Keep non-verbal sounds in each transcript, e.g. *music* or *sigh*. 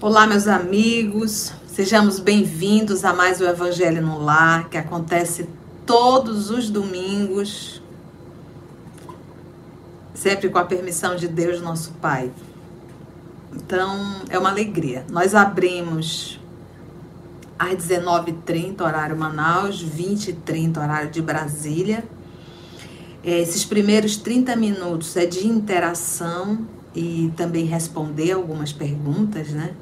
Olá, meus amigos, sejamos bem-vindos a mais o Evangelho no Lar, que acontece todos os domingos, sempre com a permissão de Deus, nosso Pai. Então, é uma alegria. Nós abrimos às 19h30, horário Manaus, 20h30, horário de Brasília. É, esses primeiros 30 minutos é de interação e também responder algumas perguntas, né?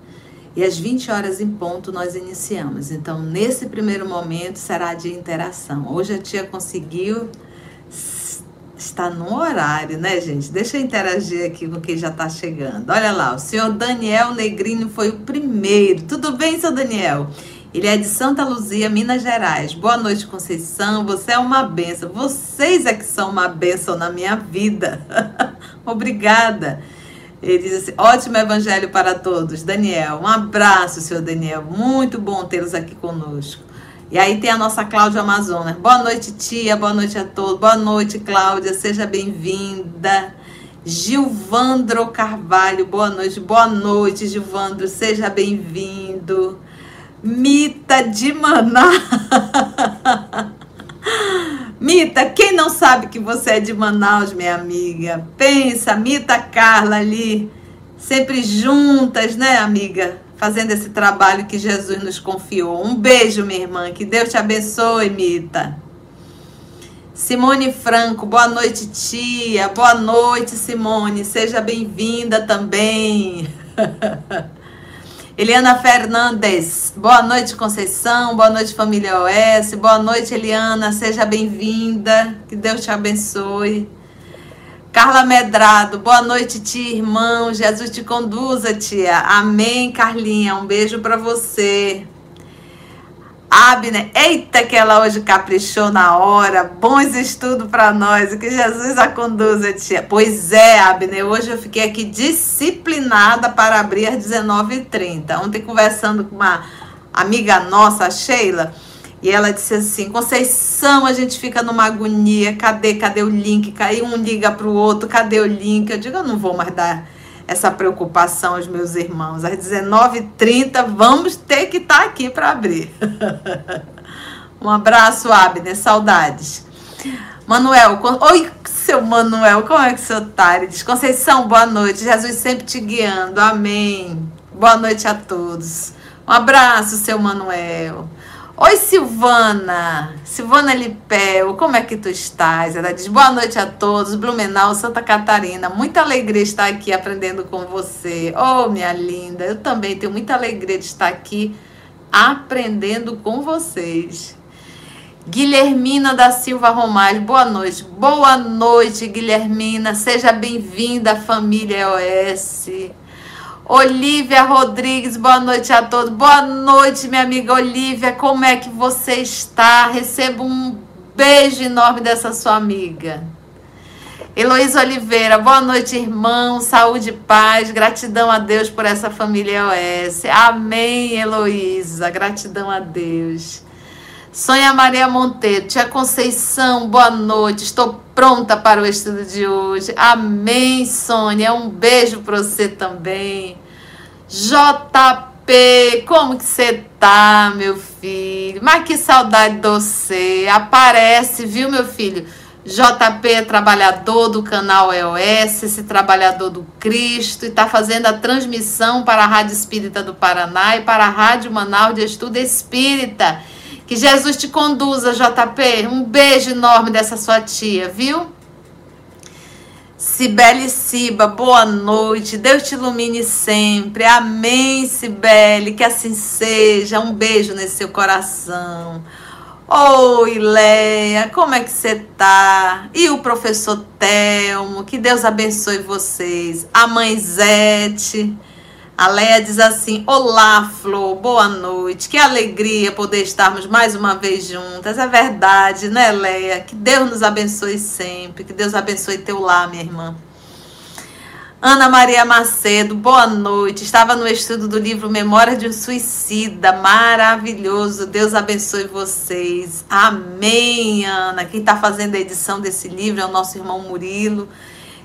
E às 20 horas em ponto nós iniciamos. Então, nesse primeiro momento será de interação. Hoje a tia conseguiu estar no horário, né, gente? Deixa eu interagir aqui com quem já está chegando. Olha lá, o senhor Daniel Negrini foi o primeiro. Tudo bem, senhor Daniel? Ele é de Santa Luzia, Minas Gerais. Boa noite, Conceição. Você é uma benção. Vocês é que são uma benção na minha vida. *laughs* Obrigada. Ele diz assim: ótimo evangelho para todos. Daniel, um abraço, senhor Daniel. Muito bom tê-los aqui conosco. E aí tem a nossa Cláudia Amazonas. Boa noite, tia. Boa noite a todos. Boa noite, Cláudia. Seja bem-vinda. Gilvandro Carvalho, boa noite. Boa noite, Gilvandro. Seja bem-vindo. Mita de Maná. *laughs* Mita, quem não sabe que você é de Manaus, minha amiga? Pensa, Mita Carla ali, sempre juntas, né, amiga? Fazendo esse trabalho que Jesus nos confiou. Um beijo, minha irmã. Que Deus te abençoe, Mita. Simone Franco, boa noite, tia. Boa noite, Simone. Seja bem-vinda também. *laughs* Eliana Fernandes, boa noite, Conceição, boa noite, família OS, boa noite, Eliana, seja bem-vinda, que Deus te abençoe. Carla Medrado, boa noite, tia, irmão, Jesus te conduza, tia, amém, Carlinha, um beijo para você. Abner, eita que ela hoje caprichou na hora, bons estudos para nós, que Jesus a conduza, tia. Pois é, Abner, hoje eu fiquei aqui disciplinada para abrir às 19h30. Ontem conversando com uma amiga nossa, a Sheila, e ela disse assim, Conceição, a gente fica numa agonia, cadê, cadê o link? Caiu um liga para o outro, cadê o link? Eu digo, eu não vou mais dar essa preocupação aos meus irmãos. Às 19h30, vamos ter que estar tá aqui para abrir. *laughs* um abraço, Abner, saudades. Manuel, oi, seu Manuel, como é que senhor está? Ele diz, Conceição, boa noite, Jesus sempre te guiando, amém. Boa noite a todos. Um abraço, seu Manuel. Oi, Silvana. Silvana Lipel, como é que tu estás? Ela diz: Boa noite a todos, Blumenau, Santa Catarina. Muita alegria estar aqui aprendendo com você. Oh, minha linda, eu também tenho muita alegria de estar aqui aprendendo com vocês. Guilhermina da Silva Romais, boa noite. Boa noite, Guilhermina. Seja bem-vinda à família OS. Olivia Rodrigues, boa noite a todos. Boa noite, minha amiga Olivia. Como é que você está? Recebo um beijo enorme dessa sua amiga. Heloísa Oliveira, boa noite, irmão. Saúde e paz. Gratidão a Deus por essa família OS. Amém, Heloísa. Gratidão a Deus. Sônia Maria Monteiro, Tia Conceição, boa noite. Estou pronta para o estudo de hoje. Amém, Sônia. Um beijo para você também. JP, como que você tá, meu filho? Mas que saudade de você. Aparece, viu, meu filho? JP é trabalhador do canal EOS, esse trabalhador do Cristo, e está fazendo a transmissão para a Rádio Espírita do Paraná e para a Rádio Manaus de Estudo Espírita. Que Jesus te conduza, JP. Um beijo enorme dessa sua tia, viu? Cibele Ciba, boa noite. Deus te ilumine sempre. Amém, Cibele. Que assim seja. Um beijo nesse seu coração. Oi, Leia, como é que você tá? E o professor Telmo, que Deus abençoe vocês. A mãe Zete. A Leia diz assim: Olá, Flor, boa noite. Que alegria poder estarmos mais uma vez juntas. É verdade, né, Leia? Que Deus nos abençoe sempre. Que Deus abençoe teu lar, minha irmã. Ana Maria Macedo, boa noite. Estava no estudo do livro Memória de um Suicida. Maravilhoso. Deus abençoe vocês. Amém, Ana. Quem está fazendo a edição desse livro é o nosso irmão Murilo.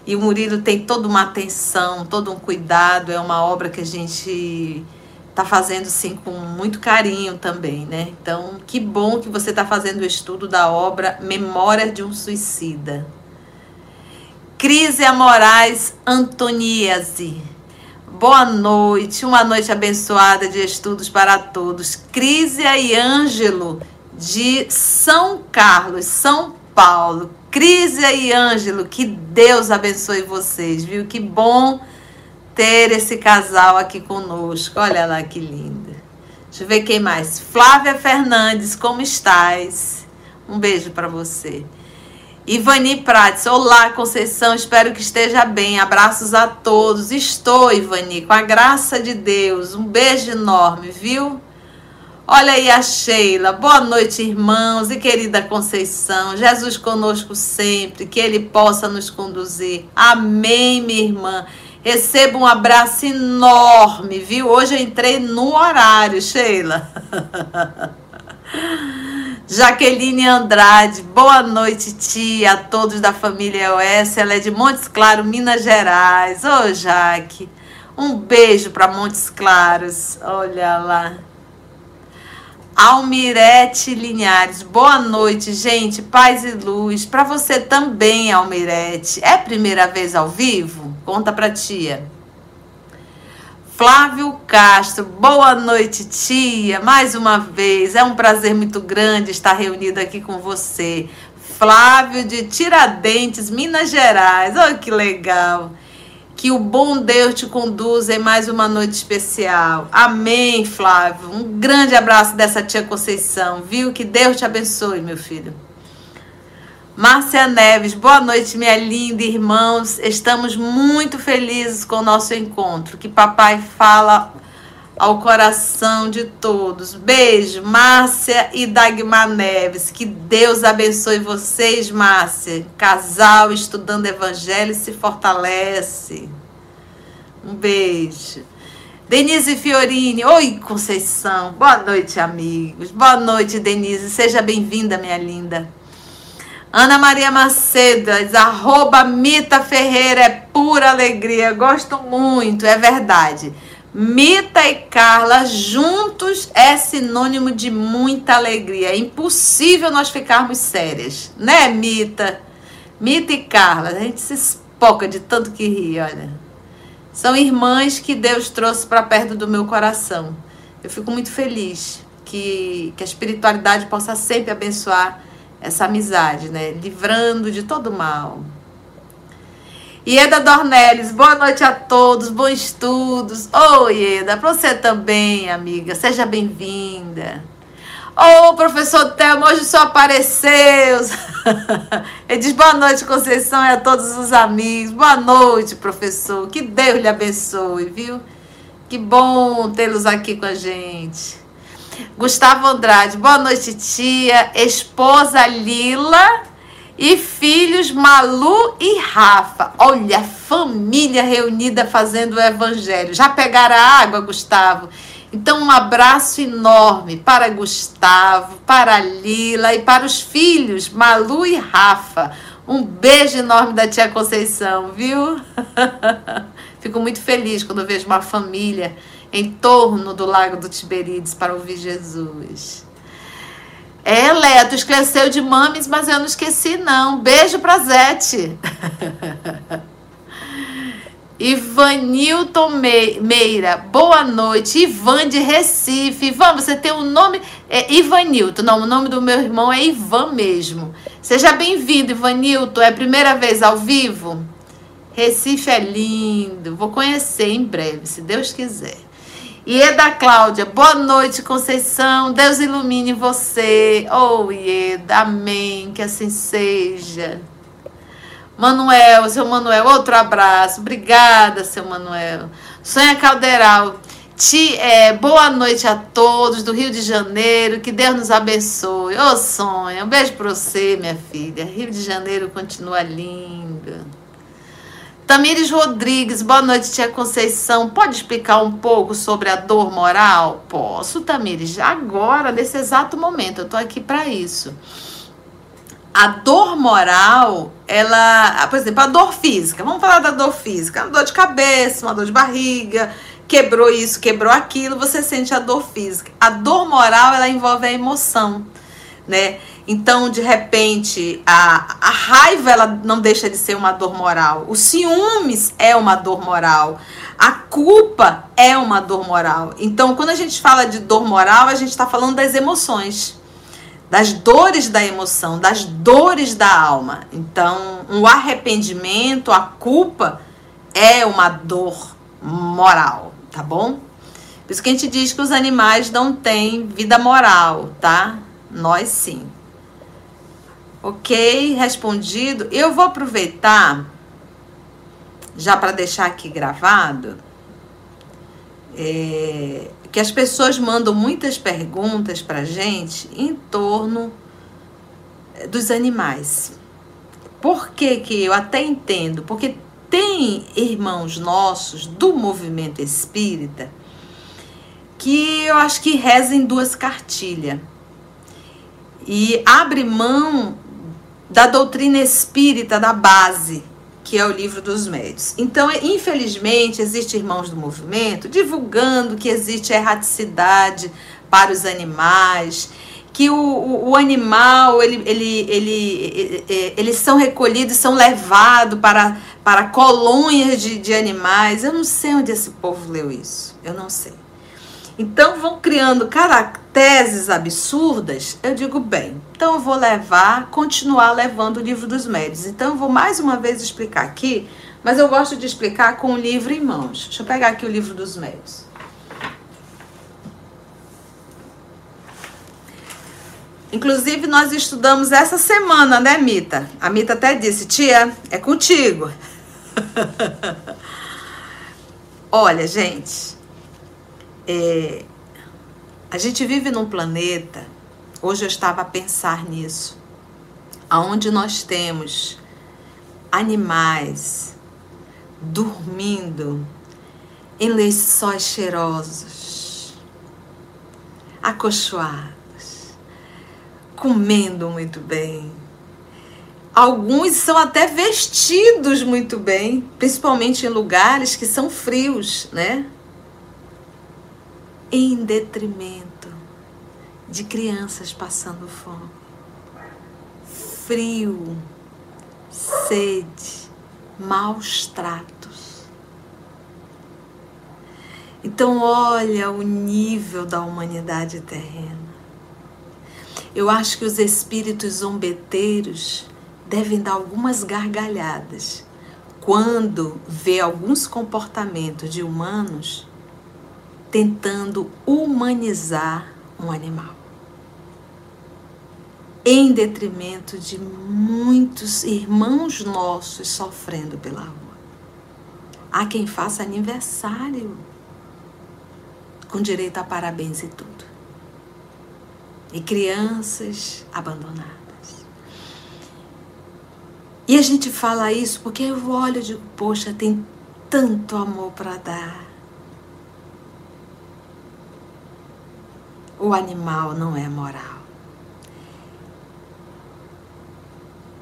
E o Murilo tem toda uma atenção, todo um cuidado. É uma obra que a gente está fazendo sim com muito carinho também, né? Então, que bom que você está fazendo o estudo da obra Memória de um Suicida. Crisia Moraes Antoniese. Boa noite, uma noite abençoada de estudos para todos. Crisia e Ângelo de São Carlos, São Paulo. Crisia e Ângelo, que Deus abençoe vocês, viu? Que bom ter esse casal aqui conosco. Olha lá que linda. Deixa eu ver quem mais. Flávia Fernandes, como estás? Um beijo para você. Ivani Prates, olá Conceição, espero que esteja bem. Abraços a todos. Estou, Ivani, com a graça de Deus. Um beijo enorme, viu? Olha aí a Sheila. Boa noite, irmãos e querida Conceição. Jesus conosco sempre, que Ele possa nos conduzir. Amém, minha irmã. Receba um abraço enorme, viu? Hoje eu entrei no horário, Sheila. *laughs* Jaqueline Andrade, boa noite, tia, a todos da família OS. Ela é de Montes Claros, Minas Gerais. Ô, Jaque, um beijo para Montes Claros. Olha lá. Almirete Linhares, boa noite, gente. Paz e luz. Para você também, Almirete. É primeira vez ao vivo? Conta pra tia. Flávio Castro, boa noite, tia. Mais uma vez, é um prazer muito grande estar reunido aqui com você. Flávio de Tiradentes, Minas Gerais. Olha que legal. Que o bom Deus te conduza em mais uma noite especial. Amém, Flávio. Um grande abraço dessa tia Conceição, viu? Que Deus te abençoe, meu filho. Márcia Neves, boa noite, minha linda irmãos. Estamos muito felizes com o nosso encontro. Que papai fala ao coração de todos. Beijo, Márcia e Dagmar Neves. Que Deus abençoe vocês, Márcia. Casal estudando evangelho se fortalece. Um beijo. Denise Fiorini, oi Conceição, boa noite, amigos. Boa noite, Denise. Seja bem-vinda, minha linda. Ana Maria Macedo, arroba Mita Ferreira, é pura alegria, gosto muito, é verdade. Mita e Carla juntos é sinônimo de muita alegria. É impossível nós ficarmos sérias, né, Mita? Mita e Carla, a gente se espoca de tanto que ri, olha. São irmãs que Deus trouxe para perto do meu coração. Eu fico muito feliz que, que a espiritualidade possa sempre abençoar essa amizade, né? Livrando de todo mal. Ieda Dornelles, boa noite a todos, bons estudos. Oi, Ieda, para você também, amiga, seja bem-vinda. Ô, oh, professor Thelma, hoje só apareceu. *laughs* Ele diz boa noite, Conceição, e a todos os amigos. Boa noite, professor. Que Deus lhe abençoe, viu? Que bom tê-los aqui com a gente. Gustavo Andrade, boa noite, tia. Esposa Lila e filhos Malu e Rafa. Olha, família reunida fazendo o evangelho. Já pegaram a água, Gustavo? Então, um abraço enorme para Gustavo, para Lila e para os filhos Malu e Rafa. Um beijo enorme da tia Conceição, viu? *laughs* Fico muito feliz quando vejo uma família em torno do lago do Tiberíades para ouvir Jesus. É, tu esqueceu de mames, mas eu não esqueci, não. Beijo pra Zete. *laughs* Ivanilton Meira, boa noite. Ivan de Recife. Ivan, você tem um nome. É Ivanilton. Não, o nome do meu irmão é Ivan mesmo. Seja bem-vindo, Ivanilton. É a primeira vez ao vivo? Recife é lindo. Vou conhecer em breve, se Deus quiser. Ieda Cláudia, boa noite, Conceição. Deus ilumine você. Oh, Ieda, amém. Que assim seja. Manuel, seu Manuel, outro abraço. Obrigada, seu Manuel. Sonha Calderal. Ti, é, boa noite a todos do Rio de Janeiro. Que Deus nos abençoe. Ô, oh, Sonha, um beijo para você, minha filha. Rio de Janeiro continua lindo. Tamires Rodrigues, boa noite, tia Conceição. Pode explicar um pouco sobre a dor moral? Posso, Tamires, agora, nesse exato momento. Eu tô aqui para isso. A dor moral, ela, por exemplo, a dor física. Vamos falar da dor física. Uma dor de cabeça, uma dor de barriga, quebrou isso, quebrou aquilo, você sente a dor física. A dor moral, ela envolve a emoção, né? Então, de repente, a, a raiva ela não deixa de ser uma dor moral. O ciúmes é uma dor moral. A culpa é uma dor moral. Então, quando a gente fala de dor moral, a gente está falando das emoções, das dores da emoção, das dores da alma. Então, um arrependimento, a culpa é uma dor moral, tá bom? Por isso que a gente diz que os animais não têm vida moral, tá? Nós sim. Ok, respondido. Eu vou aproveitar, já para deixar aqui gravado, é, que as pessoas mandam muitas perguntas para gente em torno é, dos animais. Por que, que eu até entendo? Porque tem irmãos nossos do movimento espírita que eu acho que rezam duas cartilhas e abre mão da doutrina espírita da base, que é o livro dos médios. Então, infelizmente, existem irmãos do movimento divulgando que existe erraticidade para os animais, que o, o, o animal, ele, ele, ele, ele, eles são recolhidos, são levados para, para colônias de, de animais. Eu não sei onde esse povo leu isso, eu não sei. Então vão criando caracteres absurdas. Eu digo, bem, então eu vou levar, continuar levando o livro dos médios. Então eu vou mais uma vez explicar aqui, mas eu gosto de explicar com o livro em mãos. Deixa eu pegar aqui o livro dos médios. Inclusive, nós estudamos essa semana, né, Mita? A Mita até disse, tia, é contigo. *laughs* Olha, gente, é, a gente vive num planeta, hoje eu estava a pensar nisso, aonde nós temos animais dormindo em lençóis cheirosos, acolchoados, comendo muito bem. Alguns são até vestidos muito bem, principalmente em lugares que são frios, né? Em detrimento de crianças passando fome, frio, sede, maus tratos. Então, olha o nível da humanidade terrena. Eu acho que os espíritos zombeteiros devem dar algumas gargalhadas quando vê alguns comportamentos de humanos tentando humanizar um animal. Em detrimento de muitos irmãos nossos sofrendo pela rua. Há quem faça aniversário com direito a parabéns e tudo. E crianças abandonadas. E a gente fala isso porque eu olho e digo, poxa, tem tanto amor para dar o animal não é moral.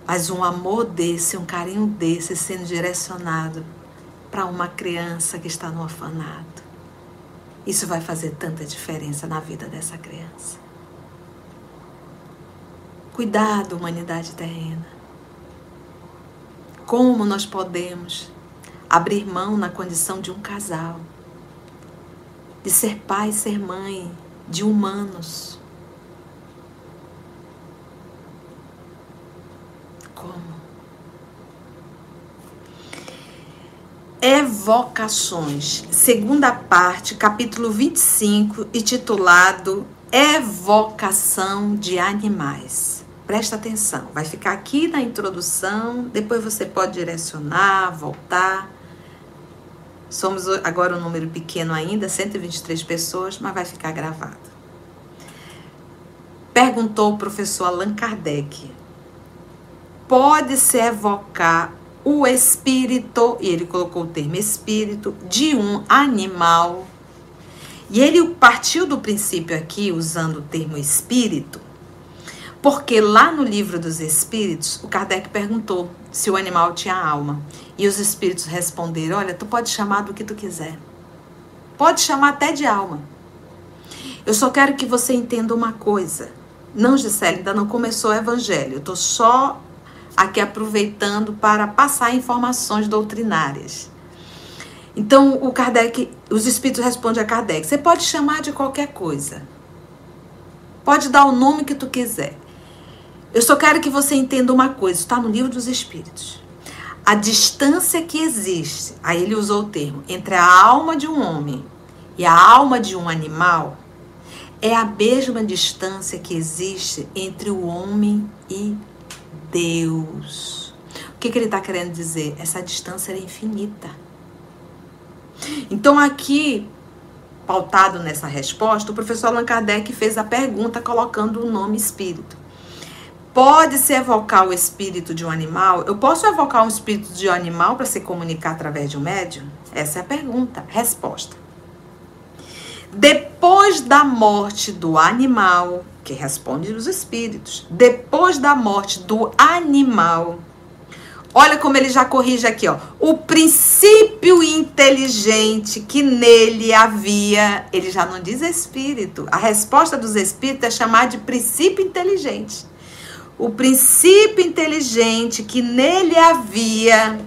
Mas um amor desse, um carinho desse sendo direcionado para uma criança que está no orfanato, isso vai fazer tanta diferença na vida dessa criança. Cuidado, humanidade terrena. Como nós podemos abrir mão na condição de um casal, de ser pai e ser mãe, de humanos. Como? Evocações, segunda parte, capítulo 25, intitulado Evocação de Animais. Presta atenção, vai ficar aqui na introdução, depois você pode direcionar, voltar Somos agora um número pequeno ainda, 123 pessoas, mas vai ficar gravado. Perguntou o professor Allan Kardec: pode-se evocar o espírito, e ele colocou o termo espírito, de um animal. E ele partiu do princípio aqui, usando o termo espírito, porque lá no livro dos espíritos, o Kardec perguntou se o animal tinha alma. E os espíritos responderam: Olha, tu pode chamar do que tu quiser. Pode chamar até de alma. Eu só quero que você entenda uma coisa. Não, Gisele, ainda não começou o evangelho. Eu estou só aqui aproveitando para passar informações doutrinárias. Então, o Kardec, os espíritos respondem a Kardec: você pode chamar de qualquer coisa. Pode dar o nome que tu quiser. Eu só quero que você entenda uma coisa, está no livro dos espíritos. A distância que existe, aí ele usou o termo, entre a alma de um homem e a alma de um animal, é a mesma distância que existe entre o homem e Deus. O que, que ele está querendo dizer? Essa distância é infinita. Então, aqui, pautado nessa resposta, o professor Allan Kardec fez a pergunta colocando o nome espírito. Pode-se evocar o espírito de um animal? Eu posso evocar um espírito de um animal para se comunicar através de um médium? Essa é a pergunta. Resposta. Depois da morte do animal, que responde os espíritos, depois da morte do animal, olha como ele já corrige aqui, ó. O princípio inteligente que nele havia, ele já não diz espírito. A resposta dos espíritos é chamar de princípio inteligente o princípio inteligente que nele havia.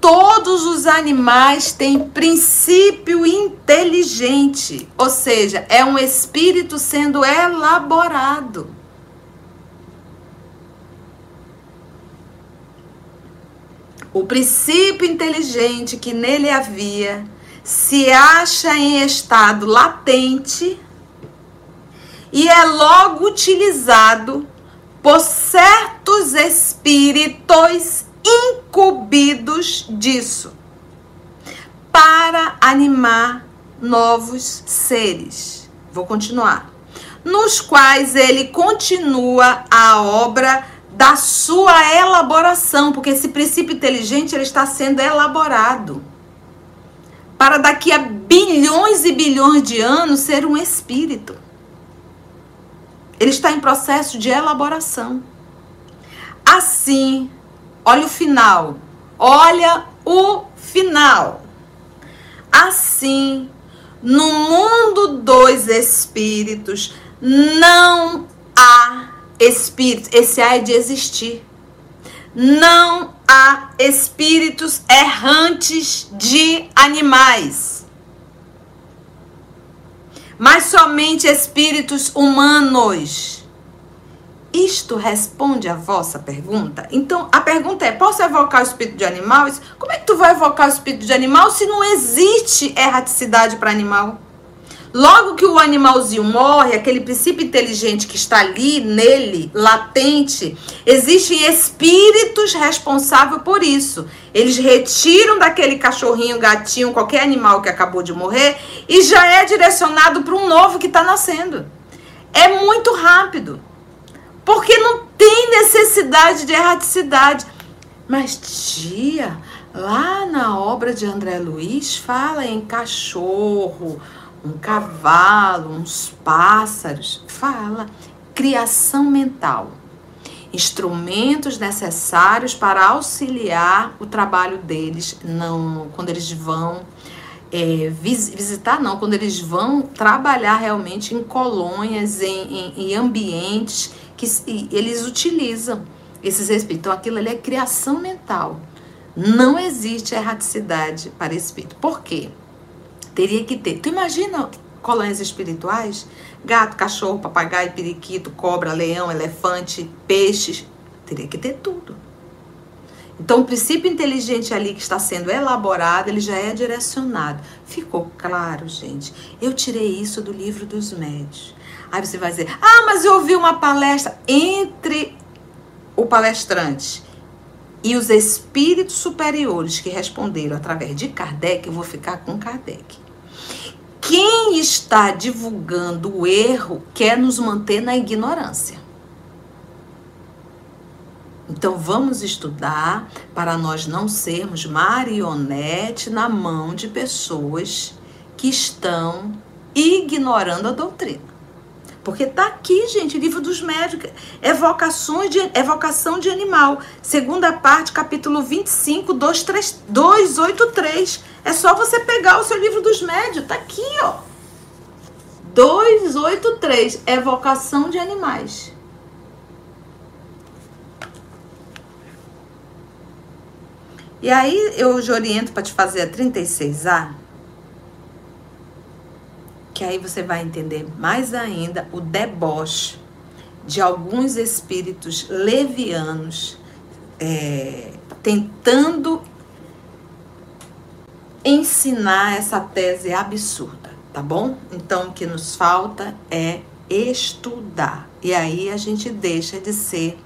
Todos os animais têm princípio inteligente, ou seja, é um espírito sendo elaborado. O princípio inteligente que nele havia se acha em estado latente e é logo utilizado por certos espíritos incumbidos disso para animar novos seres. Vou continuar. Nos quais ele continua a obra da sua elaboração, porque esse princípio inteligente ele está sendo elaborado para daqui a bilhões e bilhões de anos ser um espírito. Ele está em processo de elaboração. Assim, olha o final. Olha o final. Assim, no mundo dos espíritos não há espíritos. Esse há é de existir. Não há espíritos errantes de animais mas somente espíritos humanos. Isto responde à vossa pergunta? Então, a pergunta é: posso evocar o espírito de animais? Como é que tu vai evocar o espírito de animal se não existe erraticidade para animal? Logo que o animalzinho morre, aquele princípio inteligente que está ali nele, latente, existem espíritos responsáveis por isso. Eles retiram daquele cachorrinho, gatinho, qualquer animal que acabou de morrer e já é direcionado para um novo que está nascendo. É muito rápido. Porque não tem necessidade de erraticidade. Mas, tia, lá na obra de André Luiz fala em cachorro um cavalo, uns pássaros. Fala. Criação mental. Instrumentos necessários para auxiliar o trabalho deles, não quando eles vão é, vis, visitar, não, quando eles vão trabalhar realmente em colônias, em, em, em ambientes que eles utilizam esses espíritos. Então, aquilo ali é criação mental. Não existe erraticidade para espírito. Por quê? Teria que ter. Tu imagina colônias espirituais? Gato, cachorro, papagaio, periquito, cobra, leão, elefante, peixes. Teria que ter tudo. Então, o princípio inteligente ali que está sendo elaborado, ele já é direcionado. Ficou claro, gente? Eu tirei isso do livro dos médios. Aí você vai dizer: Ah, mas eu ouvi uma palestra entre o palestrante e os espíritos superiores que responderam através de Kardec. Eu vou ficar com Kardec. Quem está divulgando o erro quer nos manter na ignorância. Então vamos estudar para nós não sermos marionete na mão de pessoas que estão ignorando a doutrina. Porque tá aqui, gente, livro dos médicos, evocações de evocação de animal. Segunda parte, capítulo 25, 23, 283. É só você pegar o seu livro dos médios, tá aqui, ó. 283, evocação de animais. E aí eu oriento para te fazer a 36A, que aí você vai entender mais ainda o deboche de alguns espíritos levianos é, tentando ensinar essa tese absurda, tá bom? Então o que nos falta é estudar. E aí a gente deixa de ser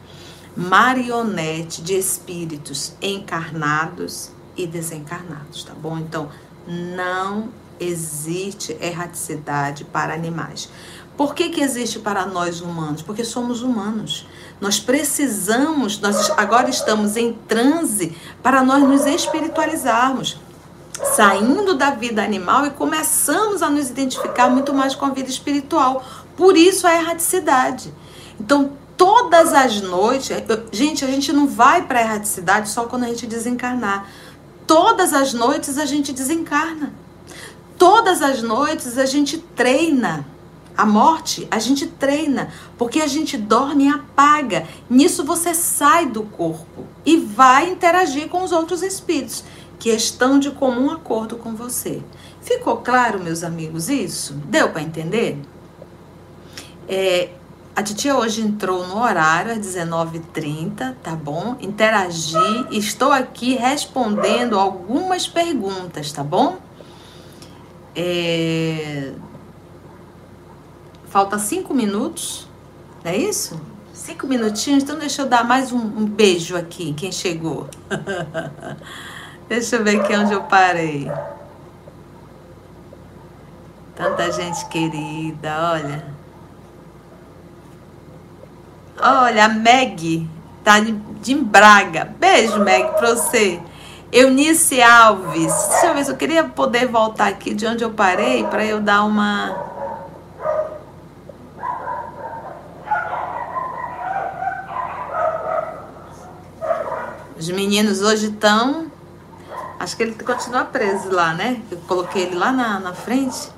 marionete de espíritos encarnados e desencarnados, tá bom? Então não existe erraticidade para animais. Por que, que existe para nós humanos? Porque somos humanos. Nós precisamos, nós agora estamos em transe para nós nos espiritualizarmos, saindo da vida animal e começamos a nos identificar muito mais com a vida espiritual. Por isso a erraticidade. Então, todas as noites, gente, a gente não vai para a erraticidade só quando a gente desencarnar. Todas as noites a gente desencarna. Todas as noites a gente treina. A morte, a gente treina, porque a gente dorme e apaga. Nisso você sai do corpo e vai interagir com os outros espíritos que estão de comum acordo com você. Ficou claro, meus amigos, isso? Deu para entender? É, a titia hoje entrou no horário às 19h30, tá bom? Interagi, estou aqui respondendo algumas perguntas, tá bom? É... Falta cinco minutos, é isso? Cinco minutinhos, então deixa eu dar mais um, um beijo aqui, quem chegou. *laughs* deixa eu ver aqui onde eu parei. Tanta gente querida, olha. Olha, a Meg tá de Braga. Beijo, Meg, pra você. Eunice Alves. Deixa eu ver se eu queria poder voltar aqui de onde eu parei para eu dar uma. Os meninos hoje estão. Acho que ele continua preso lá, né? Eu coloquei ele lá na, na frente.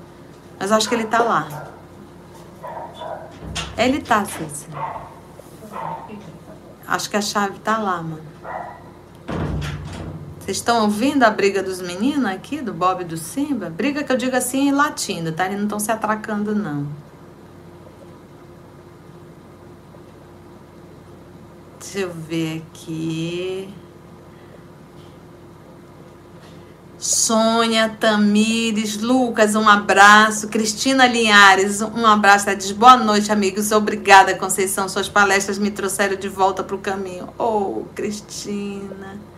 Mas acho que ele tá lá. Ele tá, Cícero. Acho que a chave tá lá, mano. Vocês estão ouvindo a briga dos meninos aqui, do Bob e do Simba? Briga que eu digo assim em latino, tá? Eles não estão se atracando, não. Deixa eu ver aqui. Sônia, Tamires, Lucas, um abraço. Cristina Linhares, um abraço. Ela diz: Boa noite, amigos. Obrigada, Conceição. Suas palestras me trouxeram de volta para o caminho. Oh, Cristina.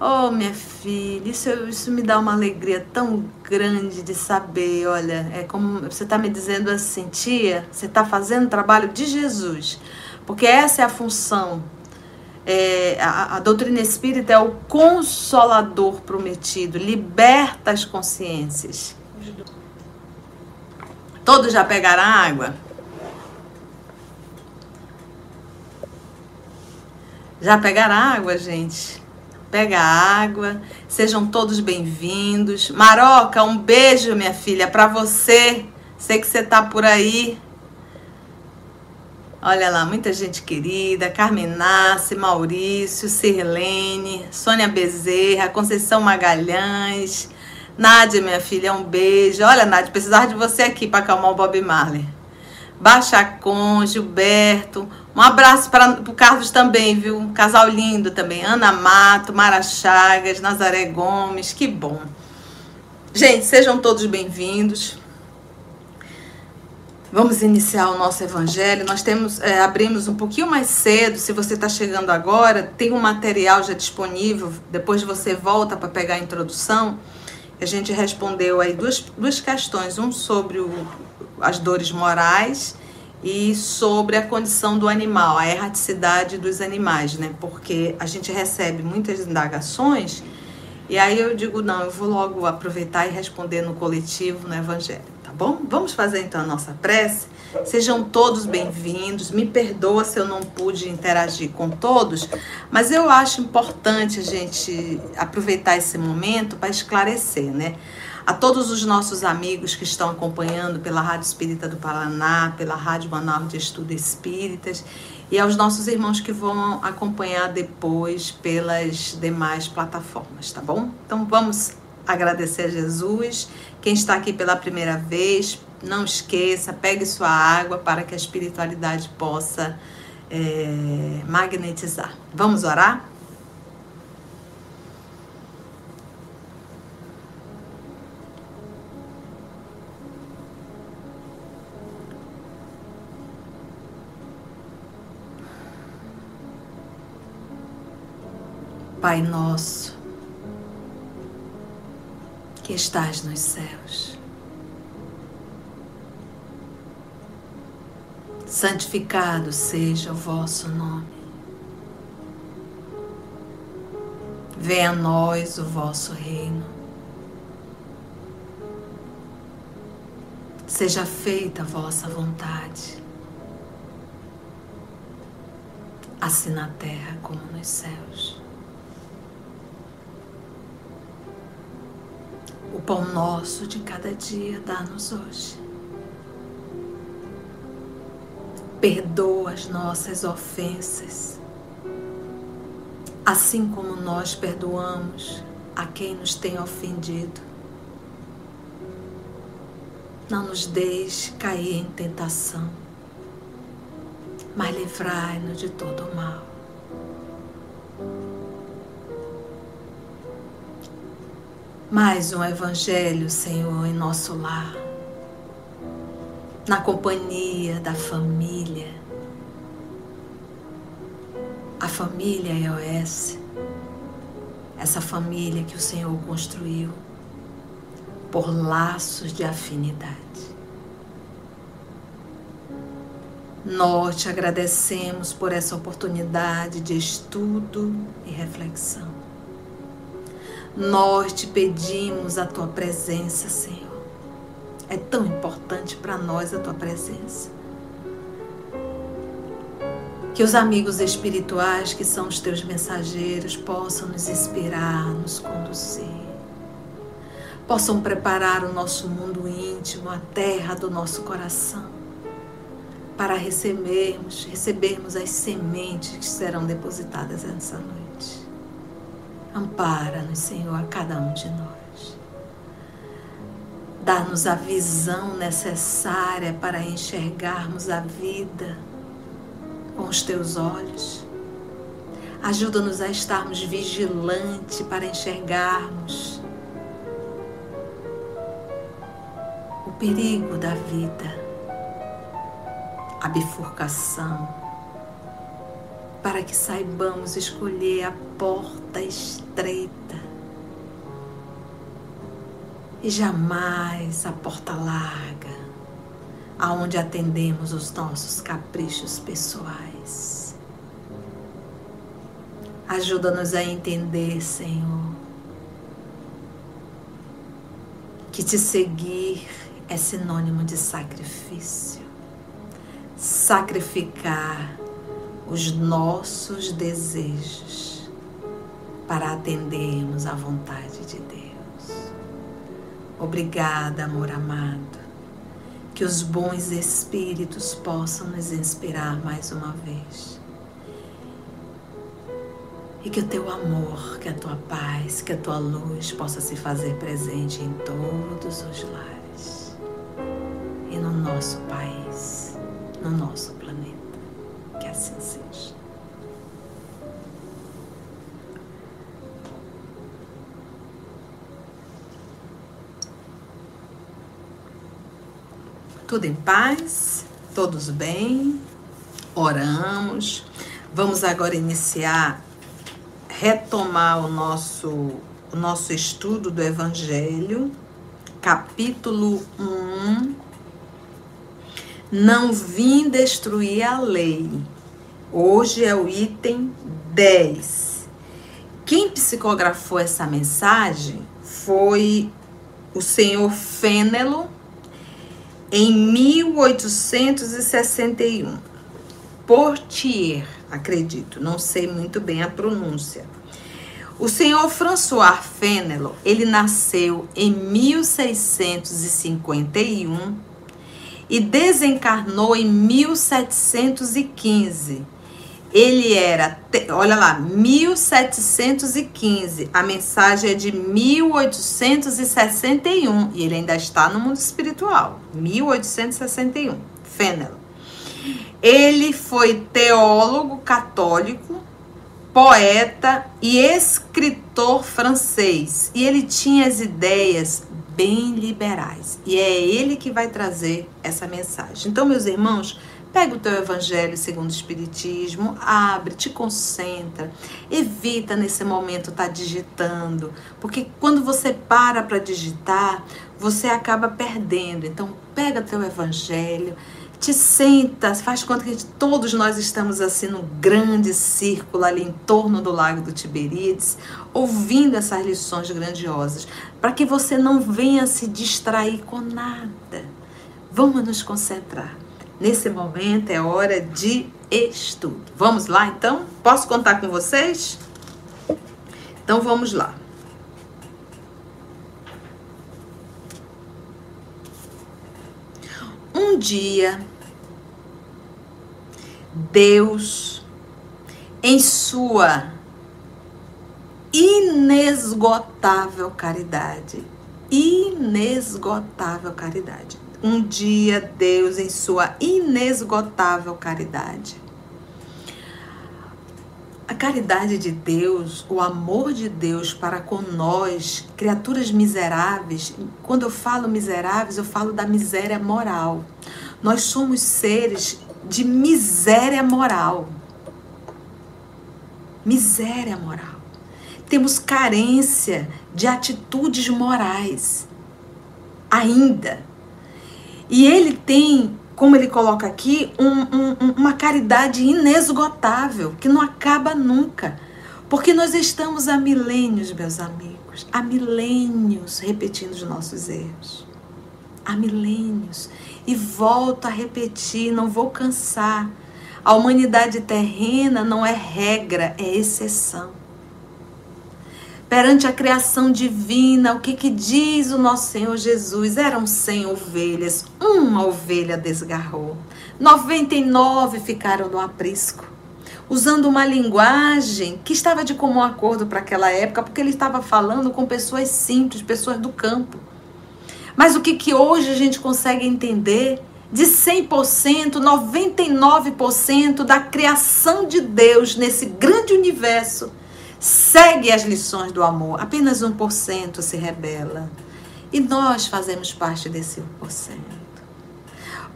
Oh, minha filha, isso, isso me dá uma alegria tão grande de saber. Olha, é como você está me dizendo assim, tia, você está fazendo o trabalho de Jesus, porque essa é a função. É, a, a doutrina espírita é o consolador prometido, liberta as consciências. Todos já pegaram água? Já pegaram água, gente? Pega água, sejam todos bem-vindos. Maroca, um beijo, minha filha, para você. Sei que você tá por aí. Olha lá, muita gente querida, Carmen Nasce, Maurício, Sirlene, Sônia Bezerra, Conceição Magalhães, Nádia, minha filha, um beijo. Olha, Nádia, precisava de você aqui para acalmar o Bob Marley. Bachacon, Gilberto, um abraço para o Carlos também, viu? Um casal lindo também. Ana Mato, Mara Chagas, Nazaré Gomes, que bom. Gente, sejam todos bem-vindos. Vamos iniciar o nosso evangelho. Nós temos é, abrimos um pouquinho mais cedo. Se você está chegando agora, tem um material já disponível. Depois você volta para pegar a introdução. A gente respondeu aí duas, duas questões, um sobre o, as dores morais e sobre a condição do animal, a erraticidade dos animais, né? Porque a gente recebe muitas indagações e aí eu digo, não, eu vou logo aproveitar e responder no coletivo, no evangelho, tá bom? Vamos fazer então a nossa prece. Sejam todos bem-vindos. Me perdoa se eu não pude interagir com todos, mas eu acho importante a gente aproveitar esse momento para esclarecer, né? A todos os nossos amigos que estão acompanhando pela Rádio Espírita do Paraná, pela Rádio Manaus de Estudo Espíritas e aos nossos irmãos que vão acompanhar depois pelas demais plataformas, tá bom? Então vamos agradecer a Jesus. Quem está aqui pela primeira vez, não esqueça, pegue sua água para que a espiritualidade possa é, magnetizar. Vamos orar? Pai nosso, que estás nos céus, santificado seja o vosso nome. Venha a nós o vosso reino. Seja feita a vossa vontade, assim na terra como nos céus. O pão nosso de cada dia dá-nos hoje. Perdoa as nossas ofensas, assim como nós perdoamos a quem nos tem ofendido. Não nos deixe cair em tentação, mas livrai-nos de todo o mal. Mais um Evangelho, Senhor, em nosso lar, na companhia da família. A família EOS, essa família que o Senhor construiu por laços de afinidade. Nós te agradecemos por essa oportunidade de estudo e reflexão. Nós te pedimos a tua presença, Senhor. É tão importante para nós a tua presença. Que os amigos espirituais, que são os teus mensageiros, possam nos inspirar, nos conduzir. Possam preparar o nosso mundo íntimo, a terra do nosso coração, para recebermos, recebermos as sementes que serão depositadas nessa noite. Ampara-nos, Senhor, a cada um de nós. Dá-nos a visão necessária para enxergarmos a vida com os teus olhos. Ajuda-nos a estarmos vigilantes para enxergarmos o perigo da vida, a bifurcação, para que saibamos escolher a porta estreita e jamais a porta larga, aonde atendemos os nossos caprichos pessoais. Ajuda-nos a entender, Senhor, que te seguir é sinônimo de sacrifício. Sacrificar os nossos desejos para atendermos à vontade de Deus. Obrigada, amor amado. Que os bons espíritos possam nos inspirar mais uma vez. E que o teu amor, que a tua paz, que a tua luz possa se fazer presente em todos os lares e no nosso país, no nosso planeta. Que assim seja. Tudo em paz, todos bem, oramos. Vamos agora iniciar, retomar o nosso, o nosso estudo do Evangelho, capítulo 1 Não vim destruir a lei. Hoje é o item 10. Quem psicografou essa mensagem foi o senhor Fênelo em 1861. Portier, acredito, não sei muito bem a pronúncia. O senhor François Fenelon, ele nasceu em 1651 e desencarnou em 1715. Ele era, olha lá, 1715. A mensagem é de 1861 e ele ainda está no mundo espiritual. 1861. Fenelon. Ele foi teólogo católico, poeta e escritor francês. E ele tinha as ideias bem liberais. E é ele que vai trazer essa mensagem. Então, meus irmãos, pega o teu evangelho segundo o espiritismo, abre, te concentra. Evita nesse momento estar tá digitando, porque quando você para para digitar, você acaba perdendo. Então, pega teu evangelho, te senta, faz conta que todos nós estamos assim no grande círculo ali em torno do Lago do Tiberíades, ouvindo essas lições grandiosas, para que você não venha se distrair com nada. Vamos nos concentrar. Nesse momento é hora de estudo. Vamos lá então? Posso contar com vocês? Então vamos lá. Um dia, Deus, em sua inesgotável caridade, inesgotável caridade. Um dia, Deus, em sua inesgotável caridade, a caridade de Deus, o amor de Deus para com nós, criaturas miseráveis, quando eu falo miseráveis, eu falo da miséria moral. Nós somos seres de miséria moral. Miséria moral. Temos carência de atitudes morais. Ainda. E ele tem como ele coloca aqui, um, um, uma caridade inesgotável, que não acaba nunca. Porque nós estamos há milênios, meus amigos, há milênios repetindo os nossos erros. Há milênios. E volto a repetir, não vou cansar. A humanidade terrena não é regra, é exceção perante a criação divina, o que, que diz o nosso Senhor Jesus? Eram cem ovelhas, uma ovelha desgarrou, 99 ficaram no aprisco. Usando uma linguagem que estava de comum acordo para aquela época, porque ele estava falando com pessoas simples, pessoas do campo. Mas o que, que hoje a gente consegue entender? De 100%, 99% da criação de Deus nesse grande universo segue as lições do amor, apenas 1% se rebela. E nós fazemos parte desse 1%.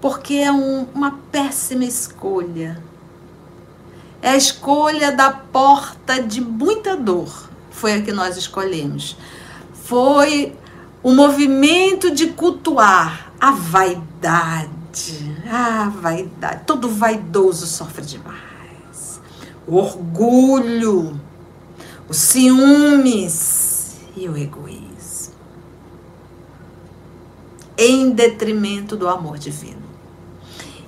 Porque é um, uma péssima escolha. É a escolha da porta de muita dor. Foi a que nós escolhemos. Foi o movimento de cultuar a vaidade. Ah, vaidade. Todo vaidoso sofre demais. O orgulho os ciúmes e o egoísmo, em detrimento do amor divino.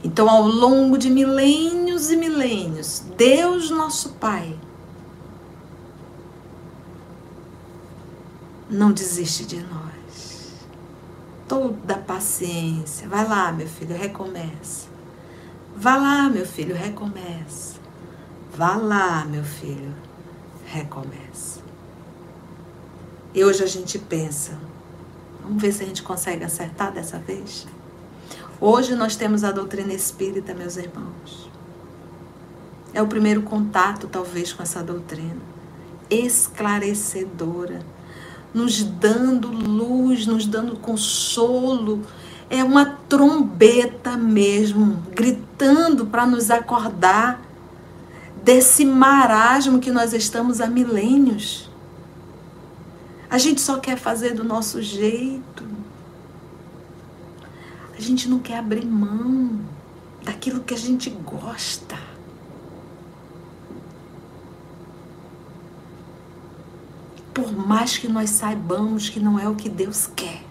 Então, ao longo de milênios e milênios, Deus, nosso Pai, não desiste de nós. Toda paciência. Vai lá, meu filho, recomeça. Vá lá, meu filho, recomeça. Vá lá, meu filho, recomeça. E hoje a gente pensa, vamos ver se a gente consegue acertar dessa vez? Hoje nós temos a doutrina espírita, meus irmãos. É o primeiro contato, talvez, com essa doutrina. Esclarecedora, nos dando luz, nos dando consolo. É uma trombeta mesmo, gritando para nos acordar desse marasmo que nós estamos há milênios. A gente só quer fazer do nosso jeito. A gente não quer abrir mão. daquilo que a gente gosta. Por mais que nós saibamos que não é o que Deus quer.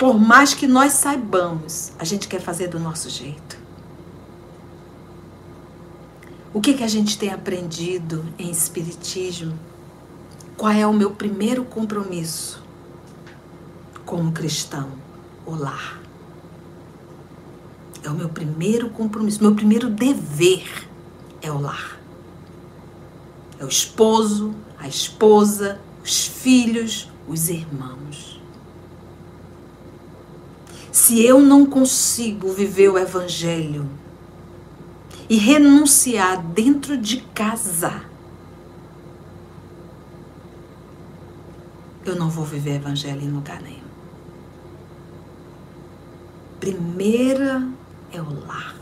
Por mais que nós saibamos, a gente quer fazer do nosso jeito. O que, que a gente tem aprendido em Espiritismo? Qual é o meu primeiro compromisso como cristão? O lar. É o meu primeiro compromisso, meu primeiro dever é o lar. É o esposo, a esposa, os filhos, os irmãos. Se eu não consigo viver o evangelho e renunciar dentro de casa, eu não vou viver evangelho em lugar nenhum. Primeira é o lar.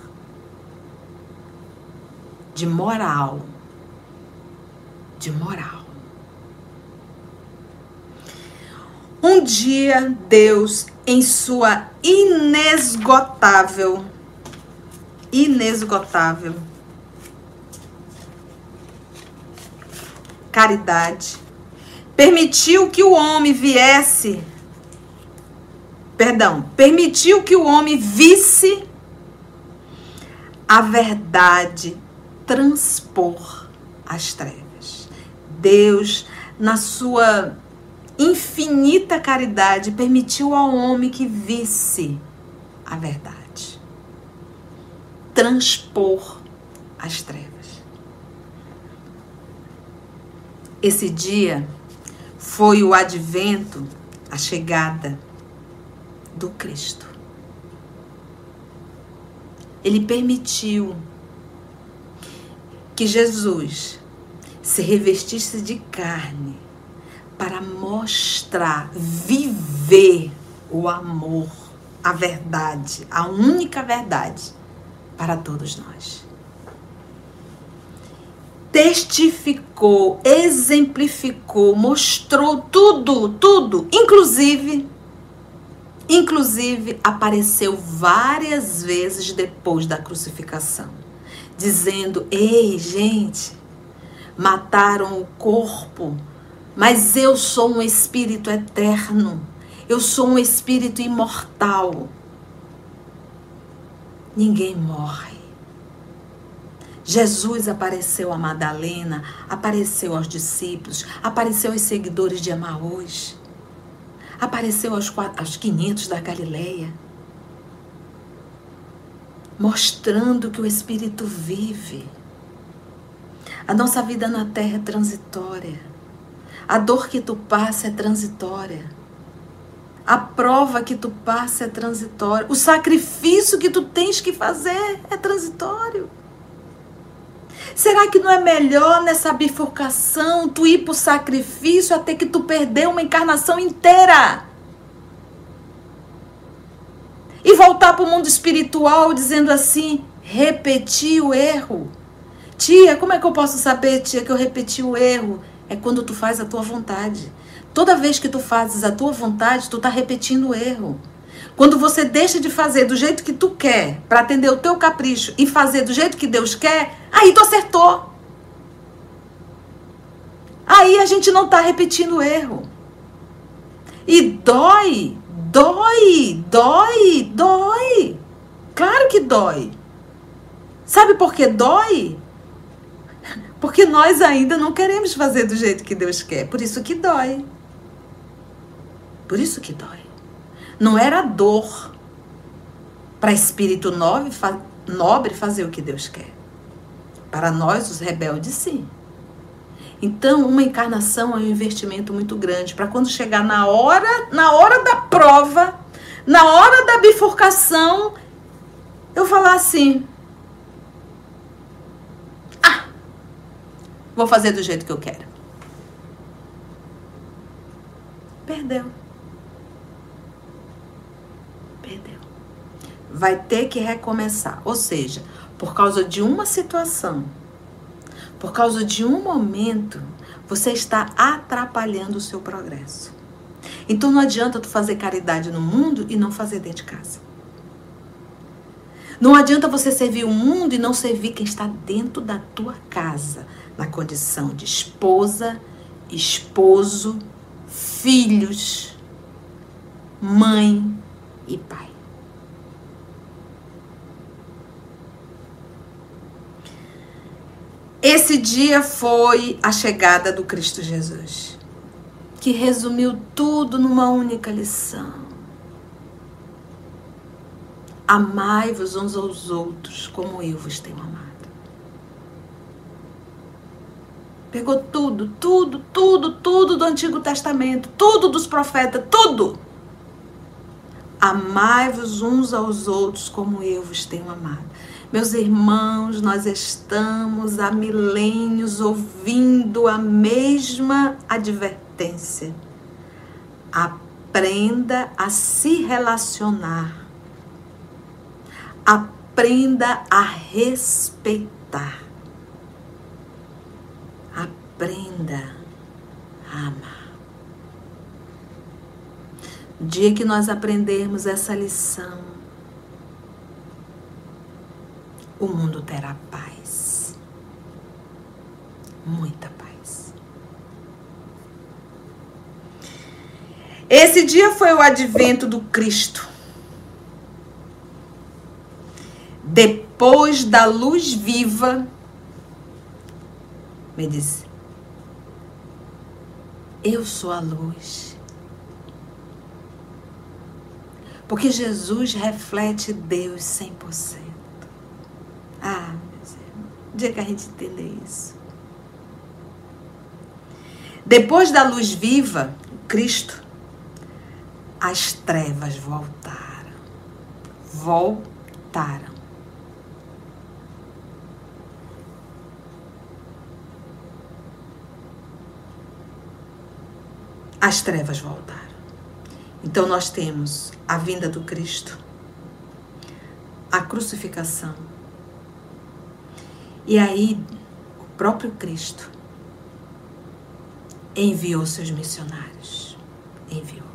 De moral. De moral. Um dia, Deus, em sua inesgotável inesgotável. Caridade. Permitiu que o homem viesse. Perdão, permitiu que o homem visse a verdade transpor as trevas. Deus, na sua infinita caridade, permitiu ao homem que visse a verdade transpor as trevas. Esse dia foi o advento, a chegada do Cristo. Ele permitiu que Jesus se revestisse de carne para mostrar, viver o amor, a verdade, a única verdade para todos nós. Testificou, exemplificou, mostrou tudo, tudo, inclusive inclusive apareceu várias vezes depois da crucificação, dizendo: "Ei, gente, mataram o corpo, mas eu sou um espírito eterno. Eu sou um espírito imortal ninguém morre. Jesus apareceu a Madalena, apareceu aos discípulos, apareceu aos seguidores de Emaús, apareceu aos, aos 500 da Galileia, mostrando que o Espírito vive. A nossa vida na terra é transitória. A dor que tu passa é transitória. A prova que tu passa é transitória. O sacrifício que tu tens que fazer é transitório. Será que não é melhor nessa bifurcação tu ir para o sacrifício até que tu perder uma encarnação inteira? E voltar para o mundo espiritual dizendo assim: repetir o erro. Tia, como é que eu posso saber, tia, que eu repeti o erro? É quando tu faz a tua vontade. Toda vez que tu fazes a tua vontade, tu tá repetindo o erro. Quando você deixa de fazer do jeito que tu quer, para atender o teu capricho e fazer do jeito que Deus quer, aí tu acertou. Aí a gente não tá repetindo o erro. E dói, dói, dói, dói. Claro que dói. Sabe por que dói? Porque nós ainda não queremos fazer do jeito que Deus quer. Por isso que dói. Por isso que dói. Não era dor para espírito nobre, fazer o que Deus quer. Para nós, os rebeldes, sim. Então, uma encarnação é um investimento muito grande para quando chegar na hora, na hora da prova, na hora da bifurcação, eu falar assim: vou fazer do jeito que eu quero". Perdeu. vai ter que recomeçar. Ou seja, por causa de uma situação, por causa de um momento, você está atrapalhando o seu progresso. Então não adianta tu fazer caridade no mundo e não fazer dentro de casa. Não adianta você servir o mundo e não servir quem está dentro da tua casa, na condição de esposa, esposo, filhos, mãe e pai. Esse dia foi a chegada do Cristo Jesus, que resumiu tudo numa única lição. Amai-vos uns aos outros como eu vos tenho amado. Pegou tudo, tudo, tudo, tudo do Antigo Testamento, tudo dos profetas, tudo. Amai-vos uns aos outros como eu vos tenho amado. Meus irmãos, nós estamos há milênios ouvindo a mesma advertência. Aprenda a se relacionar Aprenda a respeitar. Aprenda a amar. Dia que nós aprendermos essa lição, o mundo terá paz. Muita paz. Esse dia foi o advento do Cristo. depois da luz viva, me disse: Eu sou a luz. Porque Jesus reflete Deus 100%. Ah, meus irmãos, dia que a gente entender isso. Depois da luz viva, Cristo, as trevas voltaram. Voltaram. As trevas voltaram. Então nós temos a vinda do Cristo, a crucificação. E aí o próprio Cristo enviou seus missionários. Enviou.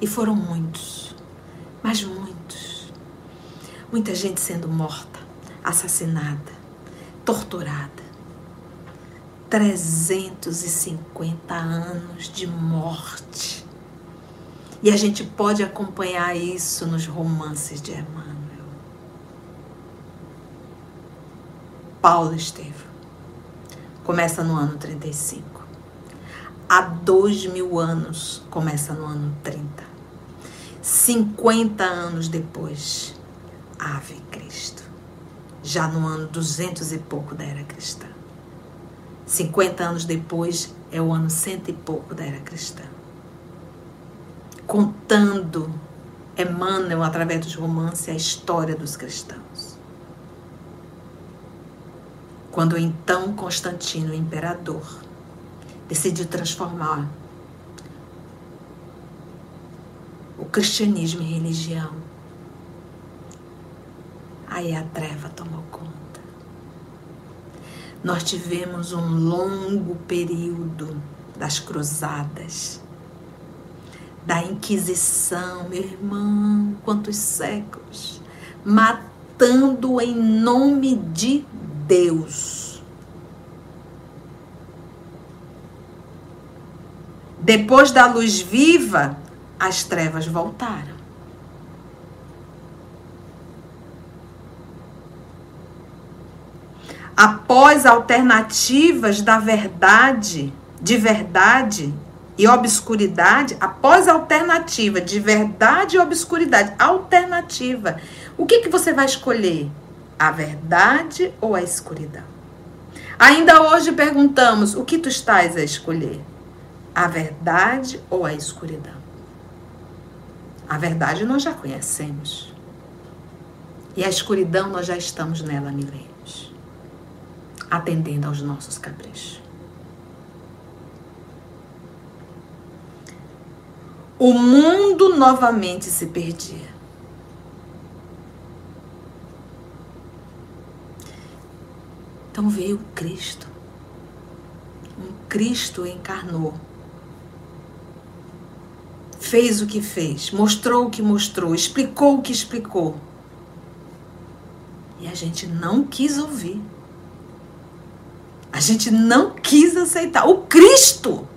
E foram muitos, mas muitos. Muita gente sendo morta, assassinada, torturada 350 anos de morte. E a gente pode acompanhar isso nos romances de Emmanuel. Paulo Estevam. Começa no ano 35. Há dois mil anos, começa no ano 30. 50 anos depois, Ave Cristo. Já no ano 200 e pouco da era cristã. 50 anos depois é o ano cento e pouco da era cristã. Contando Emmanuel, através dos romances, a história dos cristãos. Quando então Constantino, o imperador, decidiu transformar o cristianismo em religião, aí a treva tomou conta nós tivemos um longo período das cruzadas, da Inquisição, meu irmão, quantos séculos, matando em nome de Deus. Depois da luz viva, as trevas voltaram. Após alternativas da verdade, de verdade e obscuridade, após alternativa de verdade e obscuridade, alternativa, o que, que você vai escolher? A verdade ou a escuridão? Ainda hoje perguntamos: o que tu estás a escolher? A verdade ou a escuridão? A verdade nós já conhecemos. E a escuridão nós já estamos nela milênios atendendo aos nossos caprichos. O mundo novamente se perdia. Então veio Cristo. Um Cristo encarnou fez o que fez, mostrou o que mostrou, explicou o que explicou. E a gente não quis ouvir. A gente não quis aceitar. O Cristo,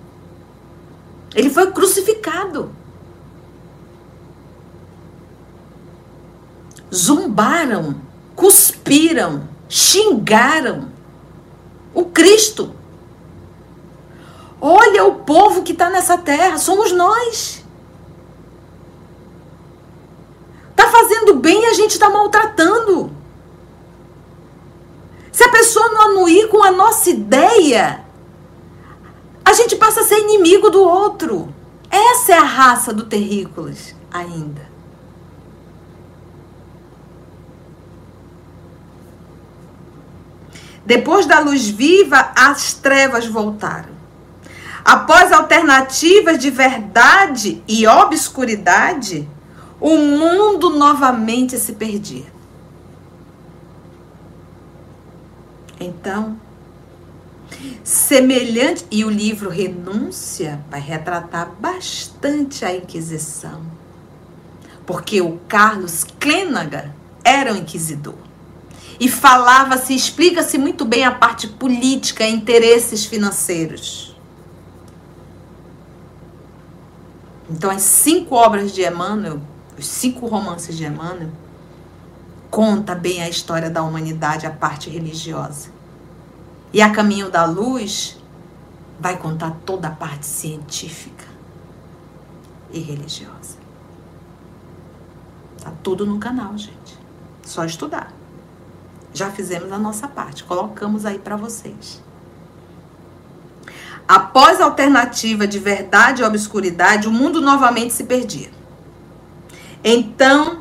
ele foi crucificado. Zombaram, cuspiram, xingaram o Cristo. Olha o povo que está nessa terra, somos nós. Está fazendo bem e a gente está maltratando. Se a pessoa não anuir com a nossa ideia, a gente passa a ser inimigo do outro. Essa é a raça do terrícolas ainda. Depois da luz viva, as trevas voltaram. Após alternativas de verdade e obscuridade, o mundo novamente se perdia. Então, semelhante, e o livro Renúncia vai retratar bastante a Inquisição, porque o Carlos Clênaga era um inquisidor. E falava-se, explica-se muito bem a parte política, interesses financeiros. Então, as cinco obras de Emmanuel, os cinco romances de Emmanuel, conta bem a história da humanidade, a parte religiosa. E a Caminho da Luz vai contar toda a parte científica e religiosa. Tá tudo no canal, gente. Só estudar. Já fizemos a nossa parte, colocamos aí para vocês. Após a alternativa de verdade e obscuridade, o mundo novamente se perdia. Então,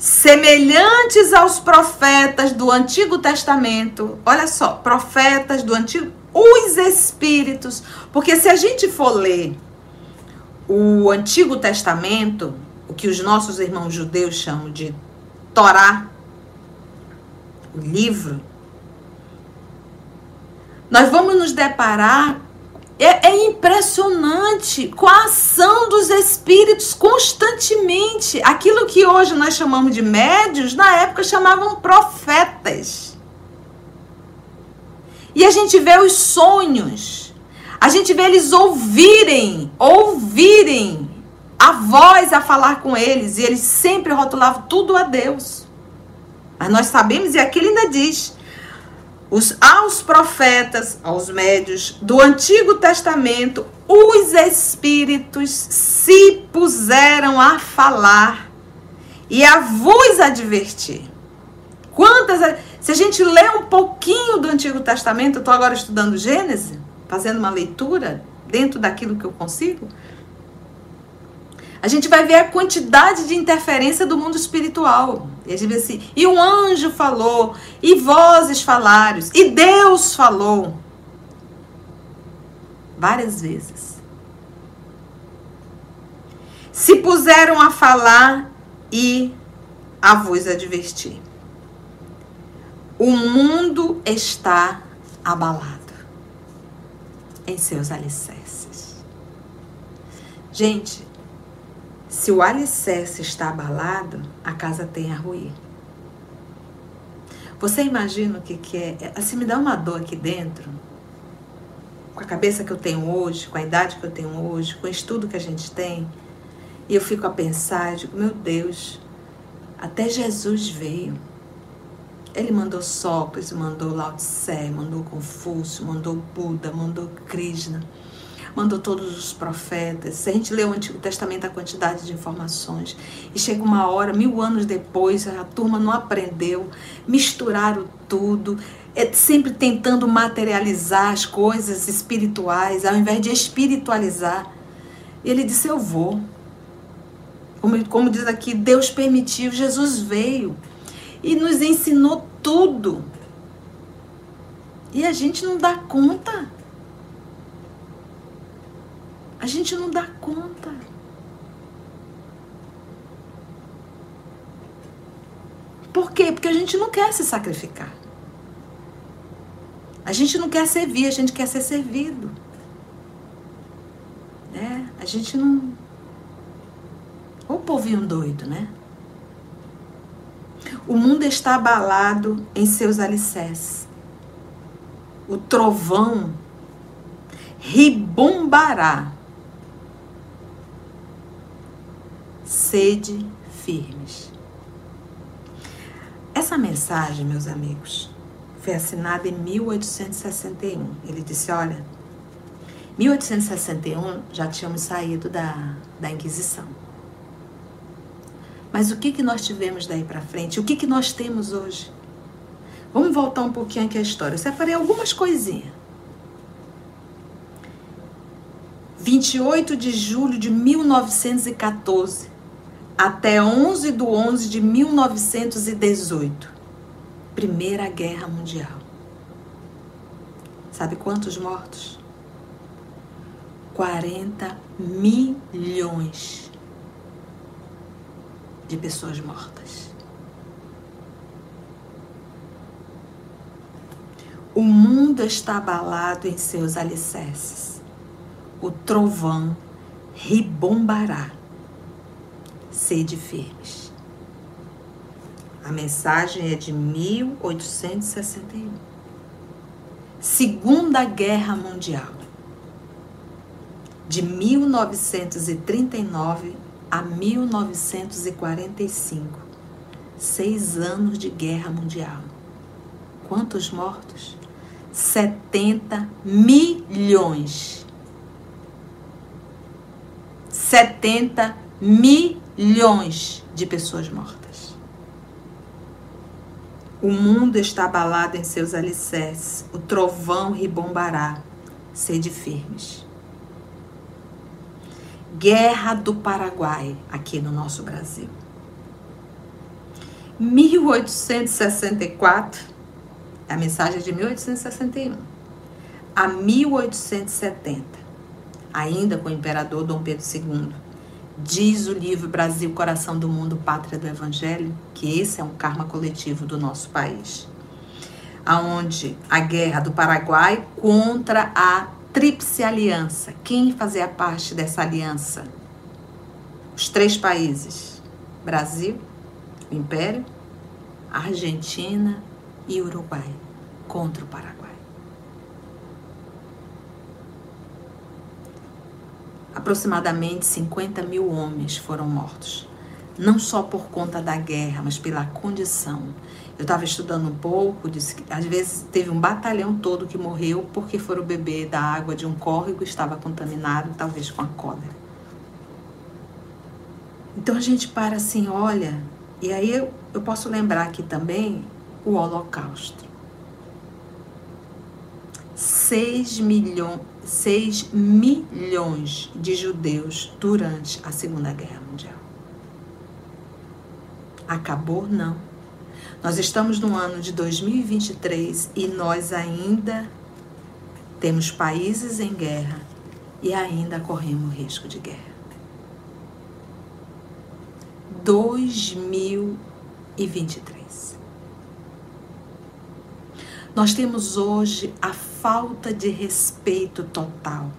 semelhantes aos profetas do Antigo Testamento, olha só, profetas do Antigo, os espíritos, porque se a gente for ler o Antigo Testamento, o que os nossos irmãos judeus chamam de Torá, o livro, nós vamos nos deparar é, é, impressionante com a ação dos espíritos constantemente. Aquilo que hoje nós chamamos de médios, na época chamavam profetas. E a gente vê os sonhos. A gente vê eles ouvirem, ouvirem a voz a falar com eles. E eles sempre rotulavam tudo a Deus. Mas nós sabemos, e aqui ele ainda diz: os, aos profetas, aos médios do Antigo Testamento, os espíritos se puseram a falar e a vos advertir. Quantas. Se a gente lê um pouquinho do Antigo Testamento, eu estou agora estudando Gênesis, fazendo uma leitura dentro daquilo que eu consigo a gente vai ver a quantidade de interferência do mundo espiritual. E a gente vê assim, e um anjo falou, e vozes falaram, e Deus falou. Várias vezes. Se puseram a falar e a vos advertir. O mundo está abalado em seus alicerces. Gente, se o alicerce está abalado, a casa tem a ruir. Você imagina o que, que é? Assim, me dá uma dor aqui dentro. Com a cabeça que eu tenho hoje, com a idade que eu tenho hoje, com o estudo que a gente tem. E eu fico a pensar, digo, meu Deus, até Jesus veio. Ele mandou Sócrates, mandou Lao Tse, mandou Confúcio, mandou Buda, mandou Krishna mandou todos os profetas. Se a gente lê o Antigo Testamento, a quantidade de informações. E chega uma hora, mil anos depois, a turma não aprendeu, misturaram tudo, é sempre tentando materializar as coisas espirituais, ao invés de espiritualizar. E ele disse: Eu vou. Como, como diz aqui, Deus permitiu, Jesus veio e nos ensinou tudo. E a gente não dá conta. A gente não dá conta. Por quê? Porque a gente não quer se sacrificar. A gente não quer servir, a gente quer ser servido. Né? A gente não. O povinho doido, né? O mundo está abalado em seus alicerces. O trovão ribombará. Sede firmes. Essa mensagem, meus amigos, foi assinada em 1861. Ele disse: Olha, 1861 já tínhamos saído da, da Inquisição. Mas o que, que nós tivemos daí para frente? O que, que nós temos hoje? Vamos voltar um pouquinho aqui à história. Eu separei algumas coisinhas. 28 de julho de 1914 até 11 de 11 de 1918. Primeira Guerra Mundial. Sabe quantos mortos? 40 milhões de pessoas mortas. O mundo está abalado em seus alicerces. O trovão ribombará. Sede firmes. A mensagem é de 1861. Segunda Guerra Mundial. De 1939 a 1945. Seis anos de guerra mundial. Quantos mortos? 70 milhões. 70 milhões de pessoas mortas. O mundo está abalado em seus alicerces, o trovão ribombará. Sede firmes. Guerra do Paraguai, aqui no nosso Brasil. 1864, a mensagem é de 1861, a 1870, ainda com o imperador Dom Pedro II. Diz o livro Brasil, Coração do Mundo, Pátria do Evangelho, que esse é um karma coletivo do nosso país. Aonde a guerra do Paraguai contra a Tríplice Aliança. Quem fazia parte dessa aliança? Os três países: Brasil, o Império, Argentina e Uruguai contra o Paraguai. Aproximadamente 50 mil homens foram mortos, não só por conta da guerra, mas pela condição eu estava estudando um pouco, disse que às vezes teve um batalhão todo que morreu porque foram beber da água de um córrego estava contaminado, talvez com a cólera. Então a gente para assim, olha, e aí eu, eu posso lembrar aqui também o Holocausto. 6 milhões, 6 milhões de judeus durante a Segunda Guerra Mundial. Acabou? Não nós estamos no ano de 2023 e nós ainda temos países em guerra e ainda corremos risco de guerra. 2023. Nós temos hoje a falta de respeito total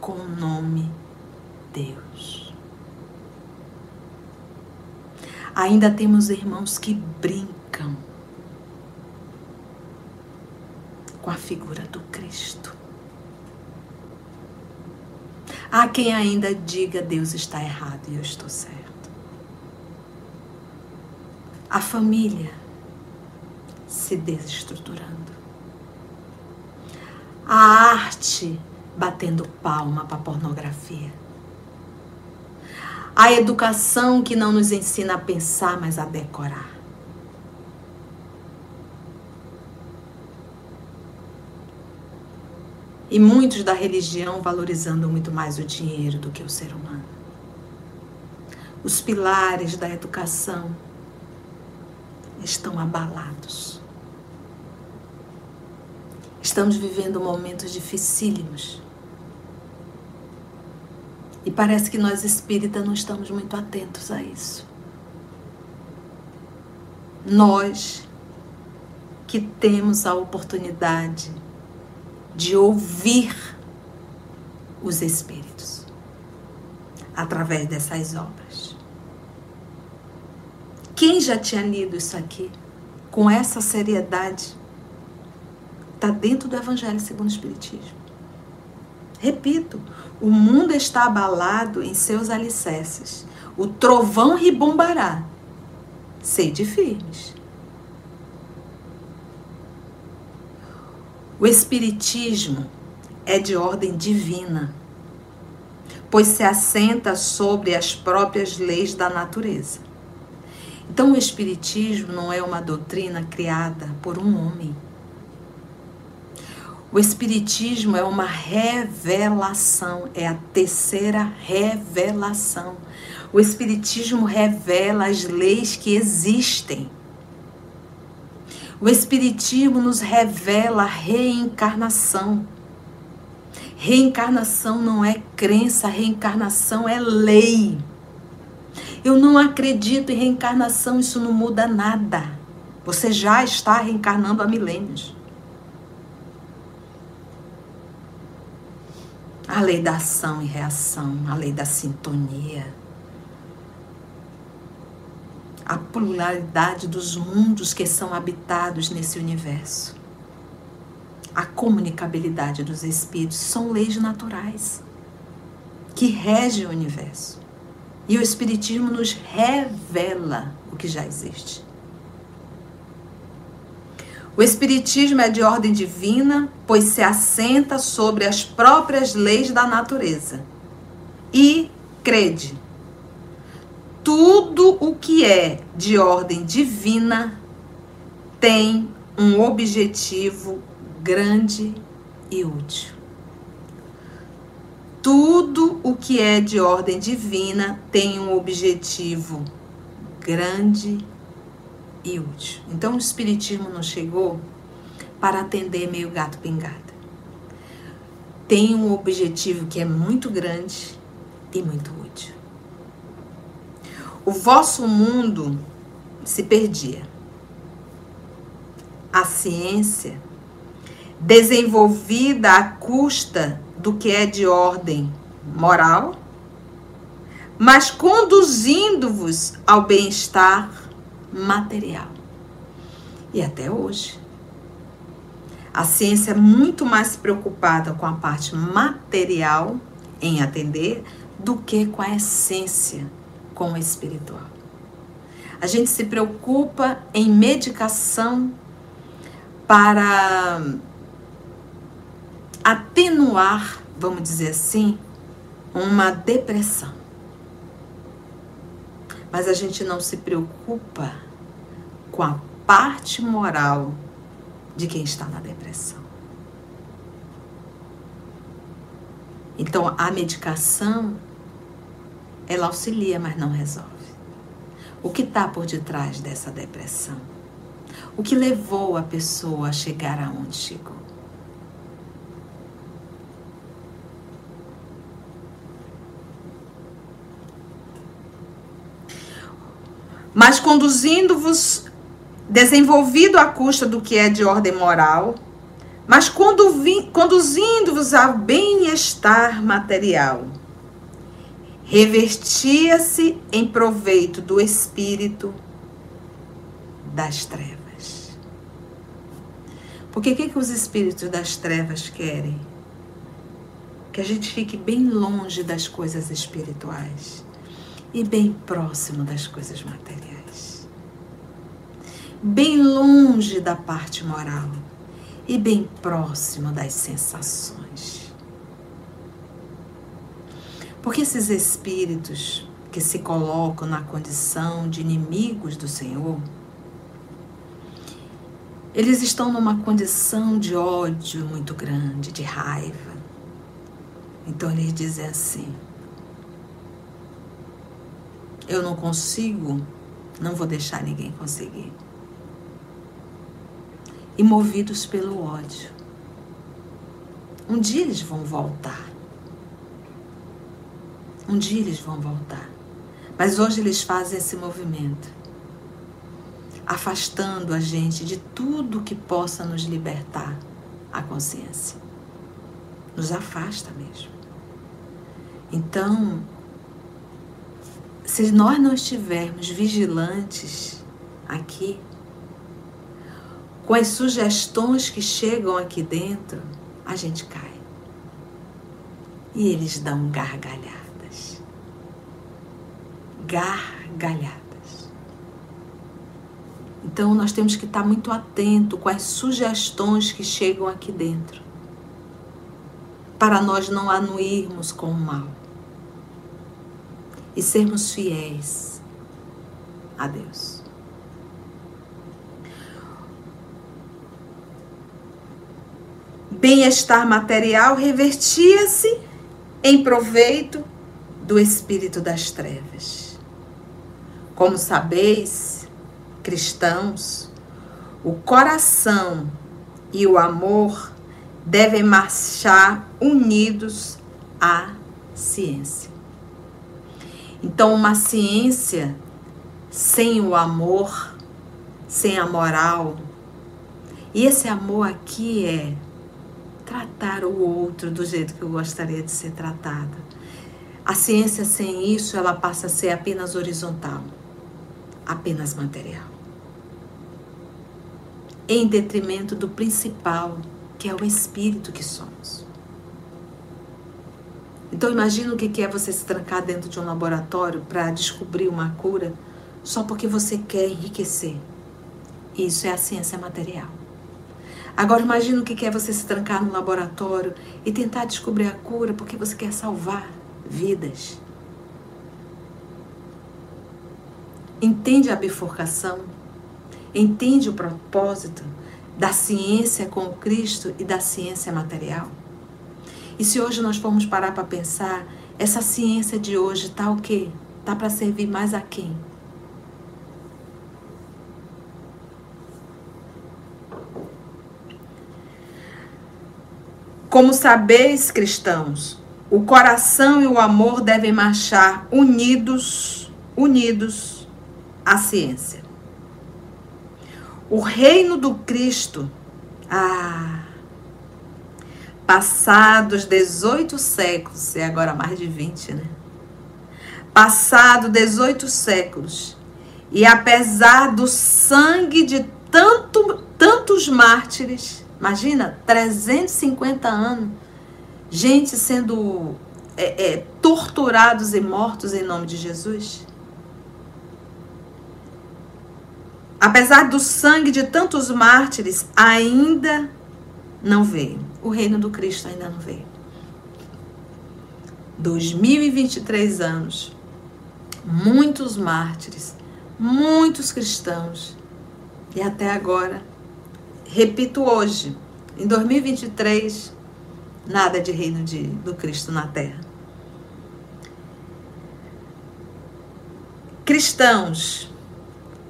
com o nome Deus. Ainda temos irmãos que brincam com a figura do Cristo. Há quem ainda diga Deus está errado e eu estou certo. A família se desestruturando. A arte batendo palma para a pornografia. A educação que não nos ensina a pensar, mas a decorar. E muitos da religião valorizando muito mais o dinheiro do que o ser humano. Os pilares da educação estão abalados. Estamos vivendo momentos dificílimos. E parece que nós espíritas não estamos muito atentos a isso. Nós que temos a oportunidade de ouvir os Espíritos através dessas obras. Quem já tinha lido isso aqui com essa seriedade? Está dentro do Evangelho segundo o Espiritismo. Repito, o mundo está abalado em seus alicerces. O trovão ribombará. Sede firmes. O Espiritismo é de ordem divina, pois se assenta sobre as próprias leis da natureza. Então, o Espiritismo não é uma doutrina criada por um homem. O Espiritismo é uma revelação, é a terceira revelação. O Espiritismo revela as leis que existem. O Espiritismo nos revela a reencarnação. Reencarnação não é crença, reencarnação é lei. Eu não acredito em reencarnação, isso não muda nada. Você já está reencarnando há milênios. A lei da ação e reação, a lei da sintonia a pluralidade dos mundos que são habitados nesse universo. A comunicabilidade dos espíritos são leis naturais que regem o universo. E o Espiritismo nos revela o que já existe. O Espiritismo é de ordem divina, pois se assenta sobre as próprias leis da natureza. E crede tudo o que é de ordem divina tem um objetivo grande e útil. Tudo o que é de ordem divina tem um objetivo grande e útil. Então o Espiritismo não chegou para atender meio gato pingado. Tem um objetivo que é muito grande e muito útil o vosso mundo se perdia. A ciência, desenvolvida à custa do que é de ordem moral, mas conduzindo-vos ao bem-estar material. E até hoje. A ciência é muito mais preocupada com a parte material em atender do que com a essência com o espiritual. A gente se preocupa em medicação para atenuar, vamos dizer assim, uma depressão. Mas a gente não se preocupa com a parte moral de quem está na depressão. Então, a medicação ela auxilia, mas não resolve. O que está por detrás dessa depressão? O que levou a pessoa a chegar aonde chegou? Mas conduzindo-vos, desenvolvido à custa do que é de ordem moral, mas conduzindo-vos ao bem-estar material revestia-se em proveito do espírito das trevas. Porque o que, que os espíritos das trevas querem? Que a gente fique bem longe das coisas espirituais e bem próximo das coisas materiais. Bem longe da parte moral e bem próximo das sensações. Porque esses espíritos que se colocam na condição de inimigos do Senhor, eles estão numa condição de ódio muito grande, de raiva. Então eles dizem assim: Eu não consigo, não vou deixar ninguém conseguir. E movidos pelo ódio. Um dia eles vão voltar. Um dia eles vão voltar. Mas hoje eles fazem esse movimento, afastando a gente de tudo que possa nos libertar a consciência. Nos afasta mesmo. Então, se nós não estivermos vigilantes aqui, com as sugestões que chegam aqui dentro, a gente cai. E eles dão gargalhadas. Gargalhadas. Então nós temos que estar muito atento com as sugestões que chegam aqui dentro. Para nós não anuirmos com o mal. E sermos fiéis a Deus. bem-estar material revertia-se em proveito do espírito das trevas. Como sabeis, cristãos, o coração e o amor devem marchar unidos à ciência. Então, uma ciência sem o amor, sem a moral, e esse amor aqui é tratar o outro do jeito que eu gostaria de ser tratada. A ciência sem isso, ela passa a ser apenas horizontal, apenas material. Em detrimento do principal, que é o espírito que somos. Então imagina o que é você se trancar dentro de um laboratório para descobrir uma cura só porque você quer enriquecer. Isso é a ciência material. Agora imagine o que é você se trancar no laboratório e tentar descobrir a cura porque você quer salvar vidas. Entende a bifurcação? Entende o propósito da ciência com Cristo e da ciência material? E se hoje nós formos parar para pensar, essa ciência de hoje está o quê? Está para servir mais a quem? Como sabeis, cristãos, o coração e o amor devem marchar unidos, unidos à ciência. O reino do Cristo, ah, passados 18 séculos, e agora mais de 20, né? Passado 18 séculos, e apesar do sangue de tanto, tantos mártires, Imagina, 350 anos, gente sendo é, é, torturados e mortos em nome de Jesus. Apesar do sangue de tantos mártires, ainda não veio. O reino do Cristo ainda não veio. 2023 anos, muitos mártires, muitos cristãos, e até agora repito hoje, em 2023, nada de reino de, do Cristo na terra. Cristãos,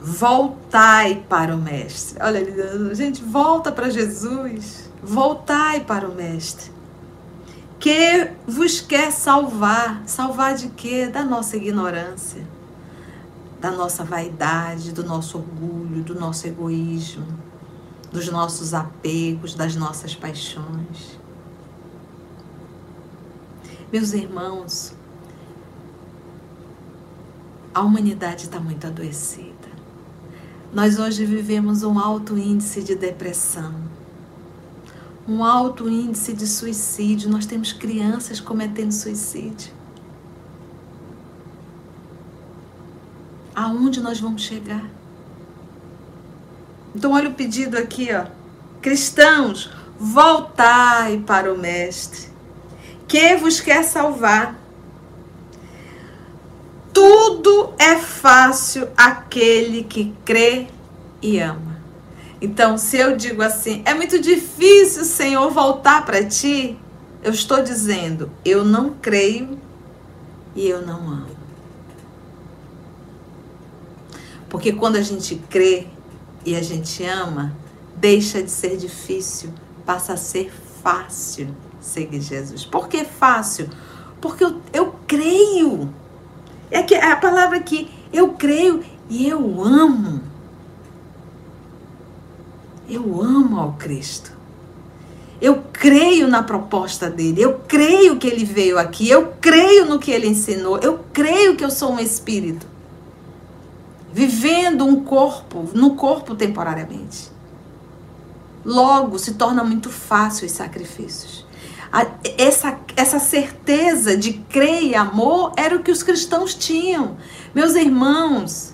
voltai para o Mestre. Olha, gente, volta para Jesus. Voltai para o Mestre. Que vos quer salvar. Salvar de quê? Da nossa ignorância, da nossa vaidade, do nosso orgulho, do nosso egoísmo dos nossos apegos, das nossas paixões. Meus irmãos, a humanidade está muito adoecida. Nós hoje vivemos um alto índice de depressão, um alto índice de suicídio. Nós temos crianças cometendo suicídio. Aonde nós vamos chegar? Então, olha o pedido aqui, ó. Cristãos, voltai para o Mestre, que vos quer salvar. Tudo é fácil aquele que crê e ama. Então, se eu digo assim, é muito difícil, Senhor, voltar para ti, eu estou dizendo, eu não creio e eu não amo. Porque quando a gente crê e a gente ama, deixa de ser difícil, passa a ser fácil seguir Jesus. Por que fácil? Porque eu, eu creio. É que é a palavra aqui, eu creio e eu amo. Eu amo ao Cristo. Eu creio na proposta dele, eu creio que ele veio aqui, eu creio no que ele ensinou, eu creio que eu sou um espírito vivendo um corpo, no corpo temporariamente. Logo se torna muito fácil os sacrifícios. Essa, essa certeza de crer e amor era o que os cristãos tinham. Meus irmãos,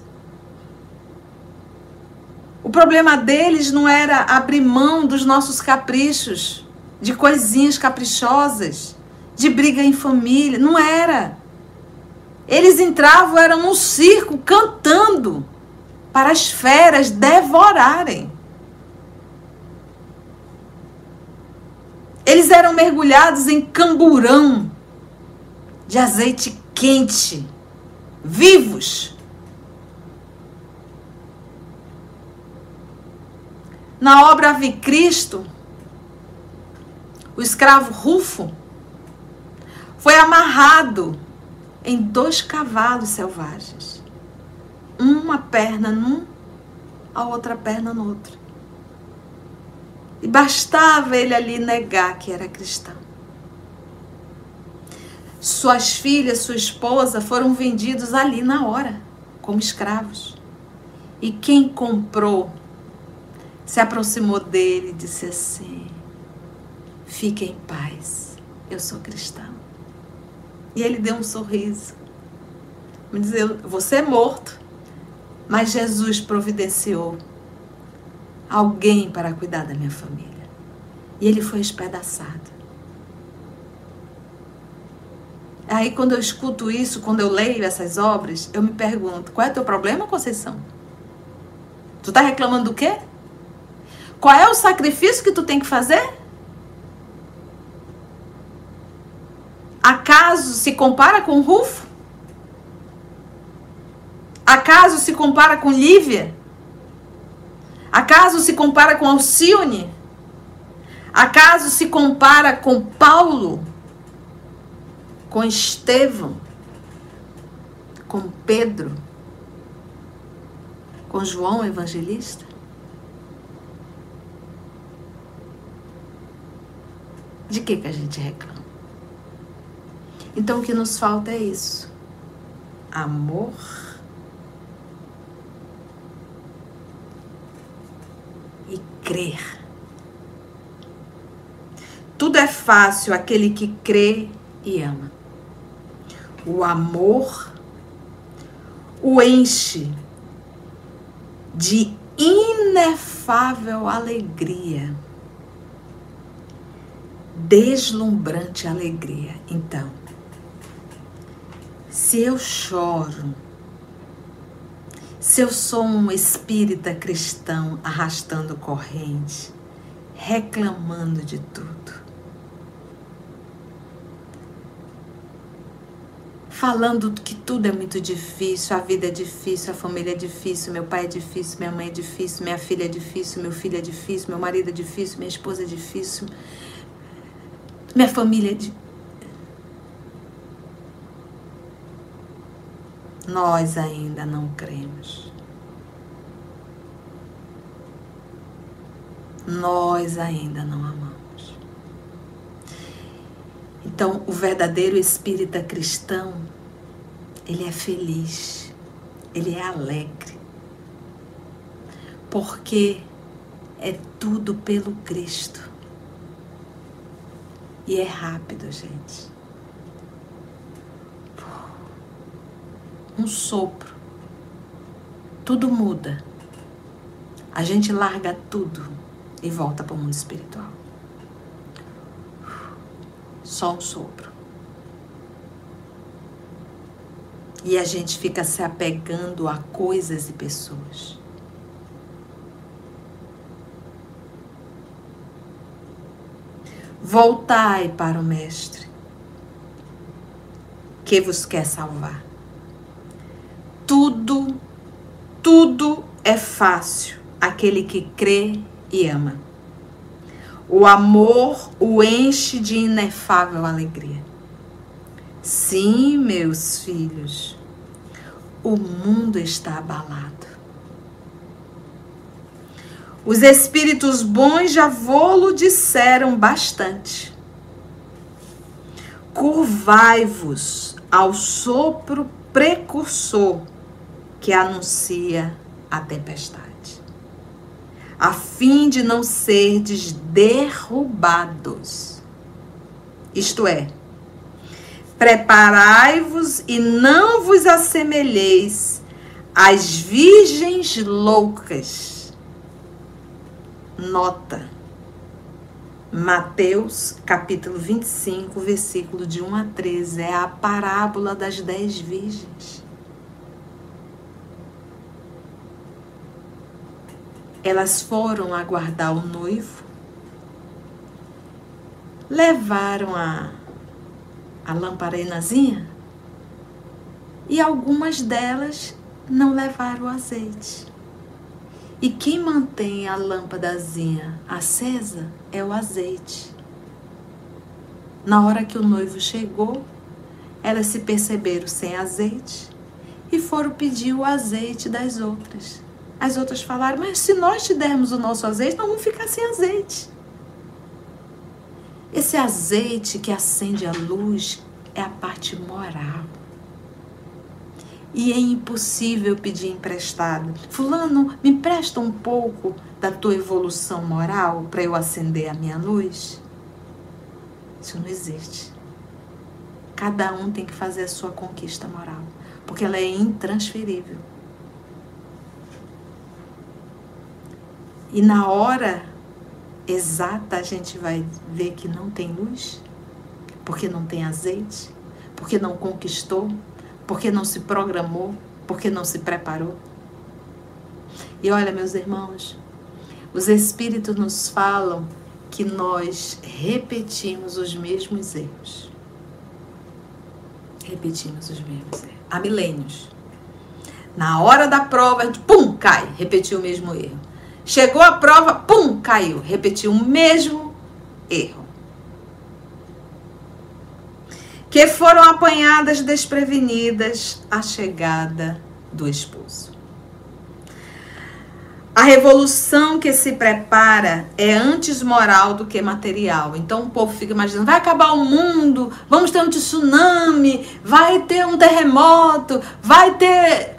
o problema deles não era abrir mão dos nossos caprichos, de coisinhas caprichosas, de briga em família. Não era. Eles entravam, eram num circo cantando para as feras devorarem. Eles eram mergulhados em camburão de azeite quente, vivos. Na obra Ave Cristo, o escravo Rufo foi amarrado em dois cavalos selvagens. Uma perna num, a outra perna no outro. E bastava ele ali negar que era cristão. Suas filhas, sua esposa foram vendidos ali na hora, como escravos. E quem comprou se aproximou dele e disse assim: Fique em paz, eu sou cristão. E ele deu um sorriso, me dizendo: Você é morto, mas Jesus providenciou alguém para cuidar da minha família. E ele foi espedaçado. Aí, quando eu escuto isso, quando eu leio essas obras, eu me pergunto: qual é o teu problema, Conceição? Tu tá reclamando do quê? Qual é o sacrifício que tu tem que fazer? Acaso se compara com Rufo? Acaso se compara com Lívia? Acaso se compara com Alcione? Acaso se compara com Paulo? Com Estevão? Com Pedro? Com João Evangelista? De que, que a gente reclama? Então o que nos falta é isso: amor. E crer. Tudo é fácil aquele que crê e ama. O amor o enche de inefável alegria deslumbrante alegria. Então, se eu choro, se eu sou um espírita cristão arrastando corrente, reclamando de tudo, falando que tudo é muito difícil, a vida é difícil, a família é difícil, meu pai é difícil, minha mãe é difícil, minha filha é difícil, meu filho é difícil, meu marido é difícil, minha esposa é difícil, minha família é de. Nós ainda não cremos. Nós ainda não amamos. Então, o verdadeiro espírita cristão, ele é feliz, ele é alegre. Porque é tudo pelo Cristo. E é rápido, gente. Um sopro. Tudo muda. A gente larga tudo e volta para o mundo espiritual. Só um sopro. E a gente fica se apegando a coisas e pessoas. Voltai para o Mestre, que vos quer salvar. Tudo, tudo é fácil aquele que crê e ama. O amor o enche de inefável alegria. Sim, meus filhos, o mundo está abalado. Os espíritos bons já vô-lo disseram bastante. Curvai-vos ao sopro precursor que anuncia a tempestade, a fim de não serdes derrubados. Isto é, preparai-vos e não vos assemelheis às virgens loucas. Nota. Mateus capítulo 25, versículo de 1 a 13, é a parábola das dez virgens. Elas foram aguardar o noivo, levaram a, a lamparinazinha e algumas delas não levaram o azeite. E quem mantém a lâmpadazinha acesa é o azeite. Na hora que o noivo chegou, elas se perceberam sem azeite e foram pedir o azeite das outras. As outras falaram: Mas se nós te dermos o nosso azeite, nós vamos ficar sem azeite. Esse azeite que acende a luz é a parte moral. E é impossível pedir emprestado. Fulano, me empresta um pouco da tua evolução moral para eu acender a minha luz? Isso não existe. Cada um tem que fazer a sua conquista moral, porque ela é intransferível. E na hora exata a gente vai ver que não tem luz, porque não tem azeite, porque não conquistou, porque não se programou, porque não se preparou. E olha, meus irmãos, os Espíritos nos falam que nós repetimos os mesmos erros. Repetimos os mesmos erros. Há milênios. Na hora da prova, a gente, pum, cai, repetiu o mesmo erro. Chegou a prova, pum, caiu, repetiu o mesmo erro. Que foram apanhadas desprevenidas à chegada do esposo. A revolução que se prepara é antes moral do que material. Então o povo fica imaginando: vai acabar o mundo, vamos ter um tsunami, vai ter um terremoto, vai ter.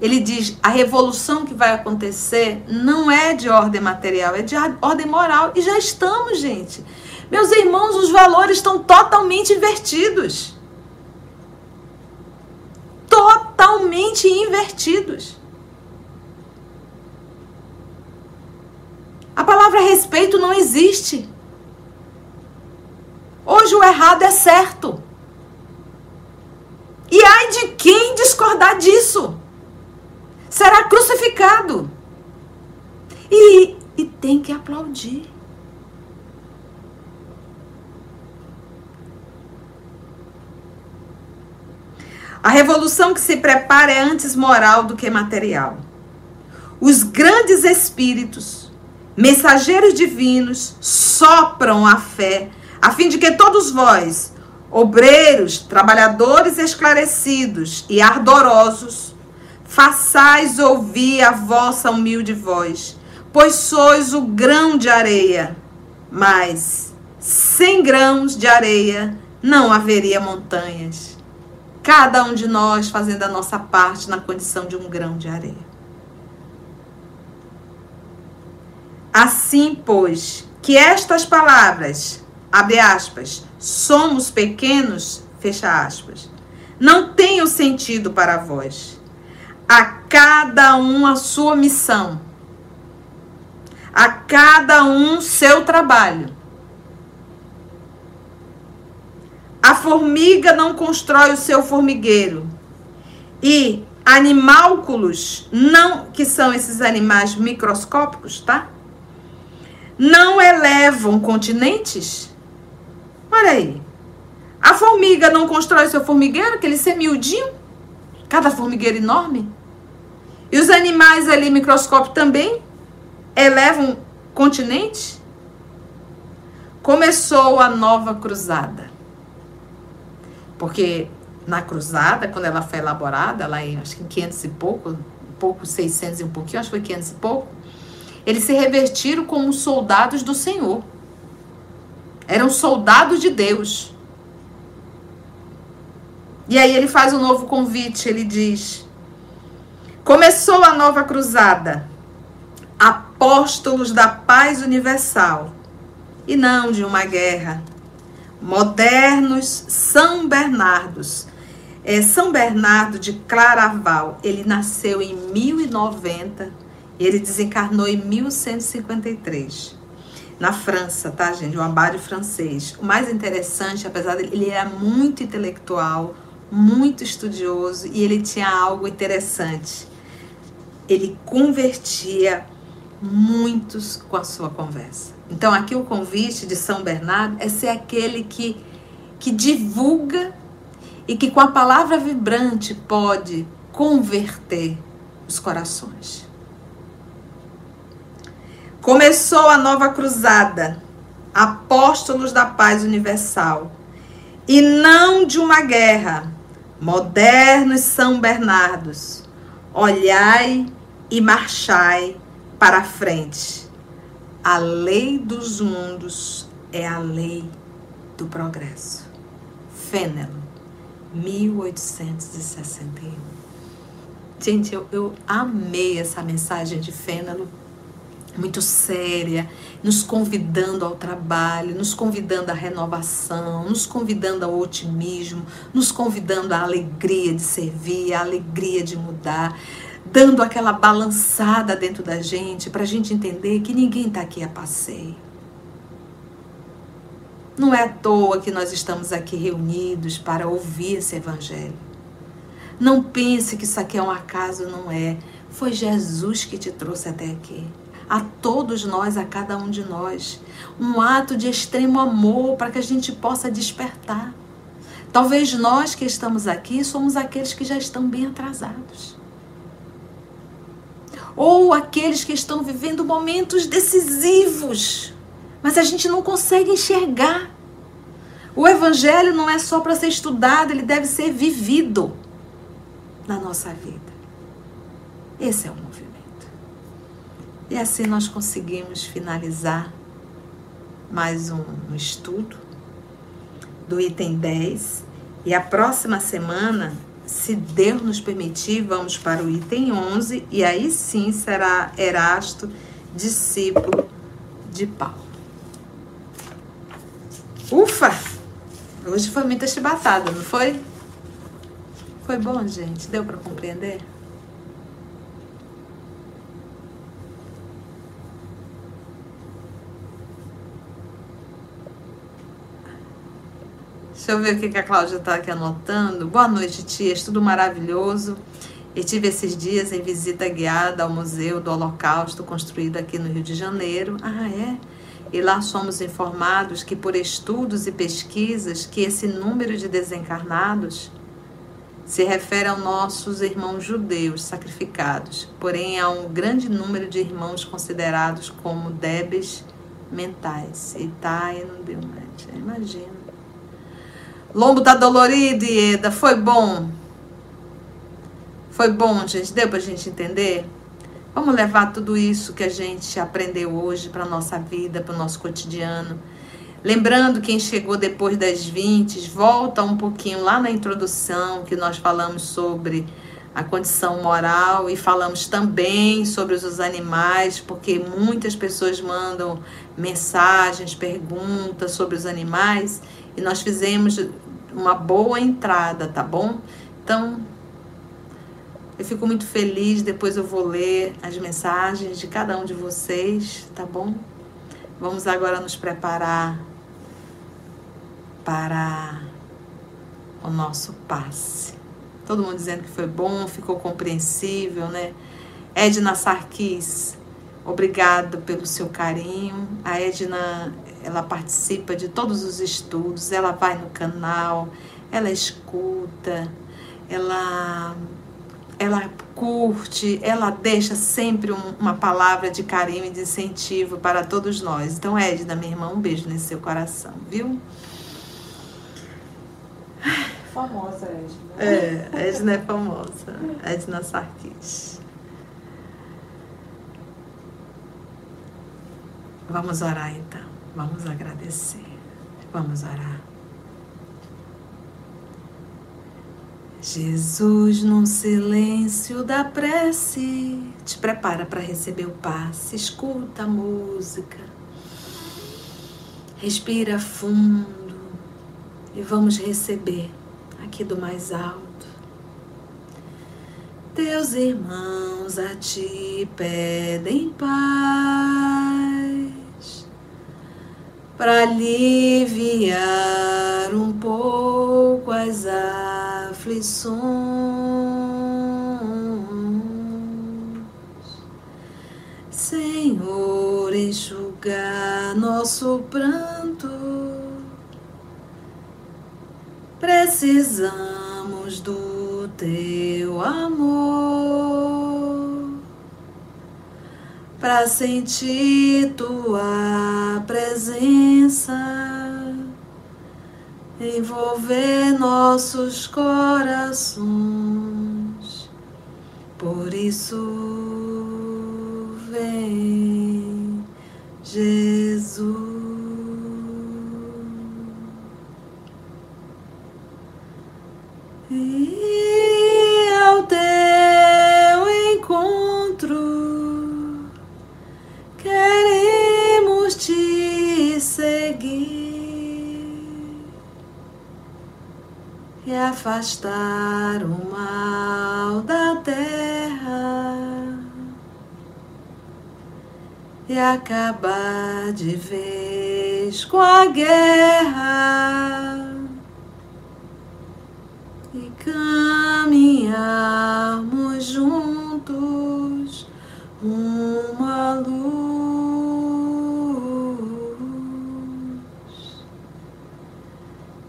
Ele diz: a revolução que vai acontecer não é de ordem material, é de ordem moral. E já estamos, gente. Meus irmãos, os valores estão totalmente invertidos. Totalmente invertidos. A palavra respeito não existe. Hoje o errado é certo. E ai de quem discordar disso? Será crucificado. E, e tem que aplaudir. A revolução que se prepara é antes moral do que material. Os grandes espíritos mensageiros divinos, sopram a fé, a fim de que todos vós, obreiros, trabalhadores esclarecidos e ardorosos, façais ouvir a vossa humilde voz, pois sois o grão de areia, mas sem grãos de areia não haveria montanhas. Cada um de nós fazendo a nossa parte na condição de um grão de areia. Assim, pois, que estas palavras, abre aspas, somos pequenos, fecha aspas, não tenham sentido para vós. A cada um a sua missão, a cada um seu trabalho. A formiga não constrói o seu formigueiro. E animálculos, não que são esses animais microscópicos, tá? não elevam continentes? Olha aí. A formiga não constrói seu formigueiro, aquele semiudinho? Cada formigueiro enorme? E os animais ali microscópio também elevam continentes? Começou a nova cruzada. Porque na cruzada, quando ela foi elaborada, lá em acho que em 500 e pouco, pouco, 600 e um pouquinho, acho que foi 500 e pouco, eles se revertiram como soldados do Senhor. Eram soldados de Deus. E aí ele faz um novo convite, ele diz: Começou a nova cruzada, apóstolos da paz universal, e não de uma guerra. Modernos São Bernardos. É, São Bernardo de Claraval, ele nasceu em 1090, ele desencarnou em 1153 na França, tá, gente? Um abade francês. O mais interessante, apesar dele, ele era muito intelectual, muito estudioso e ele tinha algo interessante. Ele convertia muitos com a sua conversa. Então, aqui o convite de São Bernardo é ser aquele que, que divulga e que, com a palavra vibrante, pode converter os corações. Começou a nova cruzada, apóstolos da paz universal, e não de uma guerra Modernos São Bernardos, olhai e marchai para a frente. A lei dos mundos é a lei do progresso. Fênelon, 1861. Gente, eu, eu amei essa mensagem de Fênelon muito séria, nos convidando ao trabalho, nos convidando à renovação, nos convidando ao otimismo, nos convidando à alegria de servir, à alegria de mudar, dando aquela balançada dentro da gente para a gente entender que ninguém está aqui a passeio. Não é à toa que nós estamos aqui reunidos para ouvir esse evangelho. Não pense que isso aqui é um acaso, não é. Foi Jesus que te trouxe até aqui a todos nós, a cada um de nós. Um ato de extremo amor para que a gente possa despertar. Talvez nós que estamos aqui somos aqueles que já estão bem atrasados. Ou aqueles que estão vivendo momentos decisivos, mas a gente não consegue enxergar. O evangelho não é só para ser estudado, ele deve ser vivido na nossa vida. Esse é o movimento. E assim nós conseguimos finalizar mais um, estudo do item 10. E a próxima semana, se Deus nos permitir, vamos para o item 11 e aí sim será Erasto, discípulo de Paulo. Ufa! Hoje foi muita chibatada, não foi? Foi bom, gente? Deu para compreender? Deixa eu ver o que a Cláudia está aqui anotando. Boa noite, tias. Tudo maravilhoso. Eu tive esses dias em visita guiada ao Museu do Holocausto, construído aqui no Rio de Janeiro. Ah, é? E lá somos informados que, por estudos e pesquisas, que esse número de desencarnados se refere aos nossos irmãos judeus sacrificados. Porém, há um grande número de irmãos considerados como débeis mentais. E tá, e não deu mais. Imagina. Lombo tá dolorido, Ieda. Foi bom. Foi bom, gente. Deu pra gente entender? Vamos levar tudo isso que a gente aprendeu hoje para nossa vida, para o nosso cotidiano. Lembrando, quem chegou depois das 20, volta um pouquinho lá na introdução que nós falamos sobre a condição moral e falamos também sobre os animais, porque muitas pessoas mandam mensagens, perguntas sobre os animais e nós fizemos uma boa entrada, tá bom? Então, eu fico muito feliz, depois eu vou ler as mensagens de cada um de vocês, tá bom? Vamos agora nos preparar para o nosso passe. Todo mundo dizendo que foi bom, ficou compreensível, né? Edna Sarkis, obrigado pelo seu carinho. A Edna ela participa de todos os estudos, ela vai no canal, ela escuta, ela ela curte, ela deixa sempre um, uma palavra de carinho e de incentivo para todos nós. Então, Edna, minha irmã, um beijo nesse seu coração, viu? Famosa, Edna. É, Edna é famosa. Edna Sarkis. Vamos orar então. Vamos agradecer. Vamos orar. Jesus, num silêncio da prece, te prepara para receber o passe. Escuta a música. Respira fundo e vamos receber aqui do mais alto. Teus irmãos a ti pedem paz para aliviar um pouco as aflições. Senhor, enxugar nosso pranto. Precisamos do teu amor para sentir tua presença envolver nossos corações. Por isso, vem, Jesus. E ao teu queremos te seguir. e afastar o mal da terra e acabar de vez com a guerra e caminharmos juntos uma luz.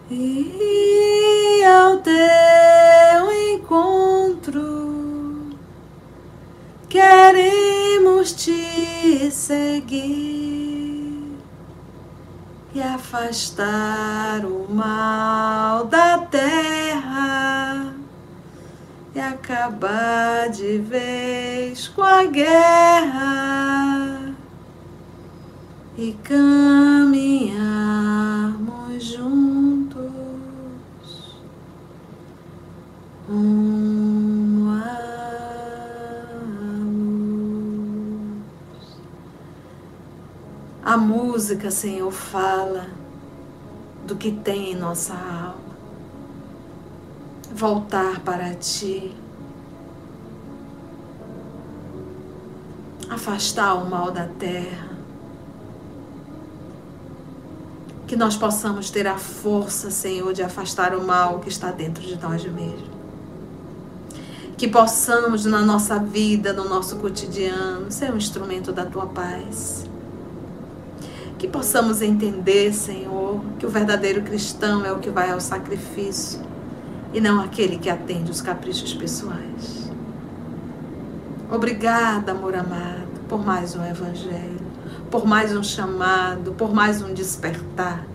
E ao teu encontro, queremos te seguir e afastar o mal da terra e acabar de vez com a guerra e caminharmos juntos a música, Senhor, fala do que tem em nossa alma. Voltar para Ti. Afastar o mal da terra. Que nós possamos ter a força, Senhor, de afastar o mal que está dentro de nós mesmos que possamos na nossa vida, no nosso cotidiano, ser um instrumento da tua paz. Que possamos entender, Senhor, que o verdadeiro cristão é o que vai ao sacrifício e não aquele que atende os caprichos pessoais. Obrigada, amor amado, por mais um evangelho, por mais um chamado, por mais um despertar.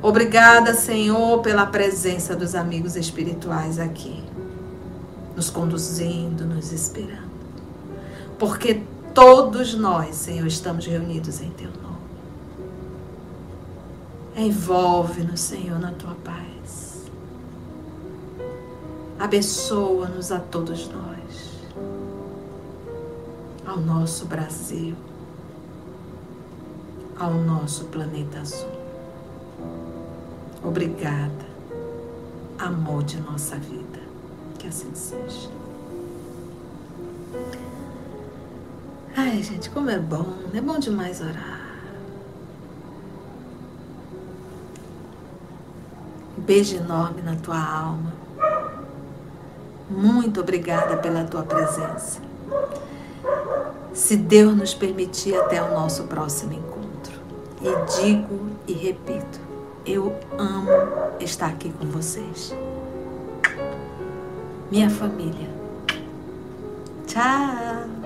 Obrigada, Senhor, pela presença dos amigos espirituais aqui nos conduzindo, nos esperando. Porque todos nós, Senhor, estamos reunidos em Teu nome. Envolve-nos, Senhor, na Tua paz. Abençoa-nos a todos nós, ao nosso Brasil, ao nosso planeta azul. Obrigada, amor de nossa vida que assim seja. Ai, gente, como é bom, é bom demais orar. Um beijo enorme na tua alma. Muito obrigada pela tua presença. Se Deus nos permitir, até o nosso próximo encontro. E digo e repito, eu amo estar aqui com vocês minha família. Tchau!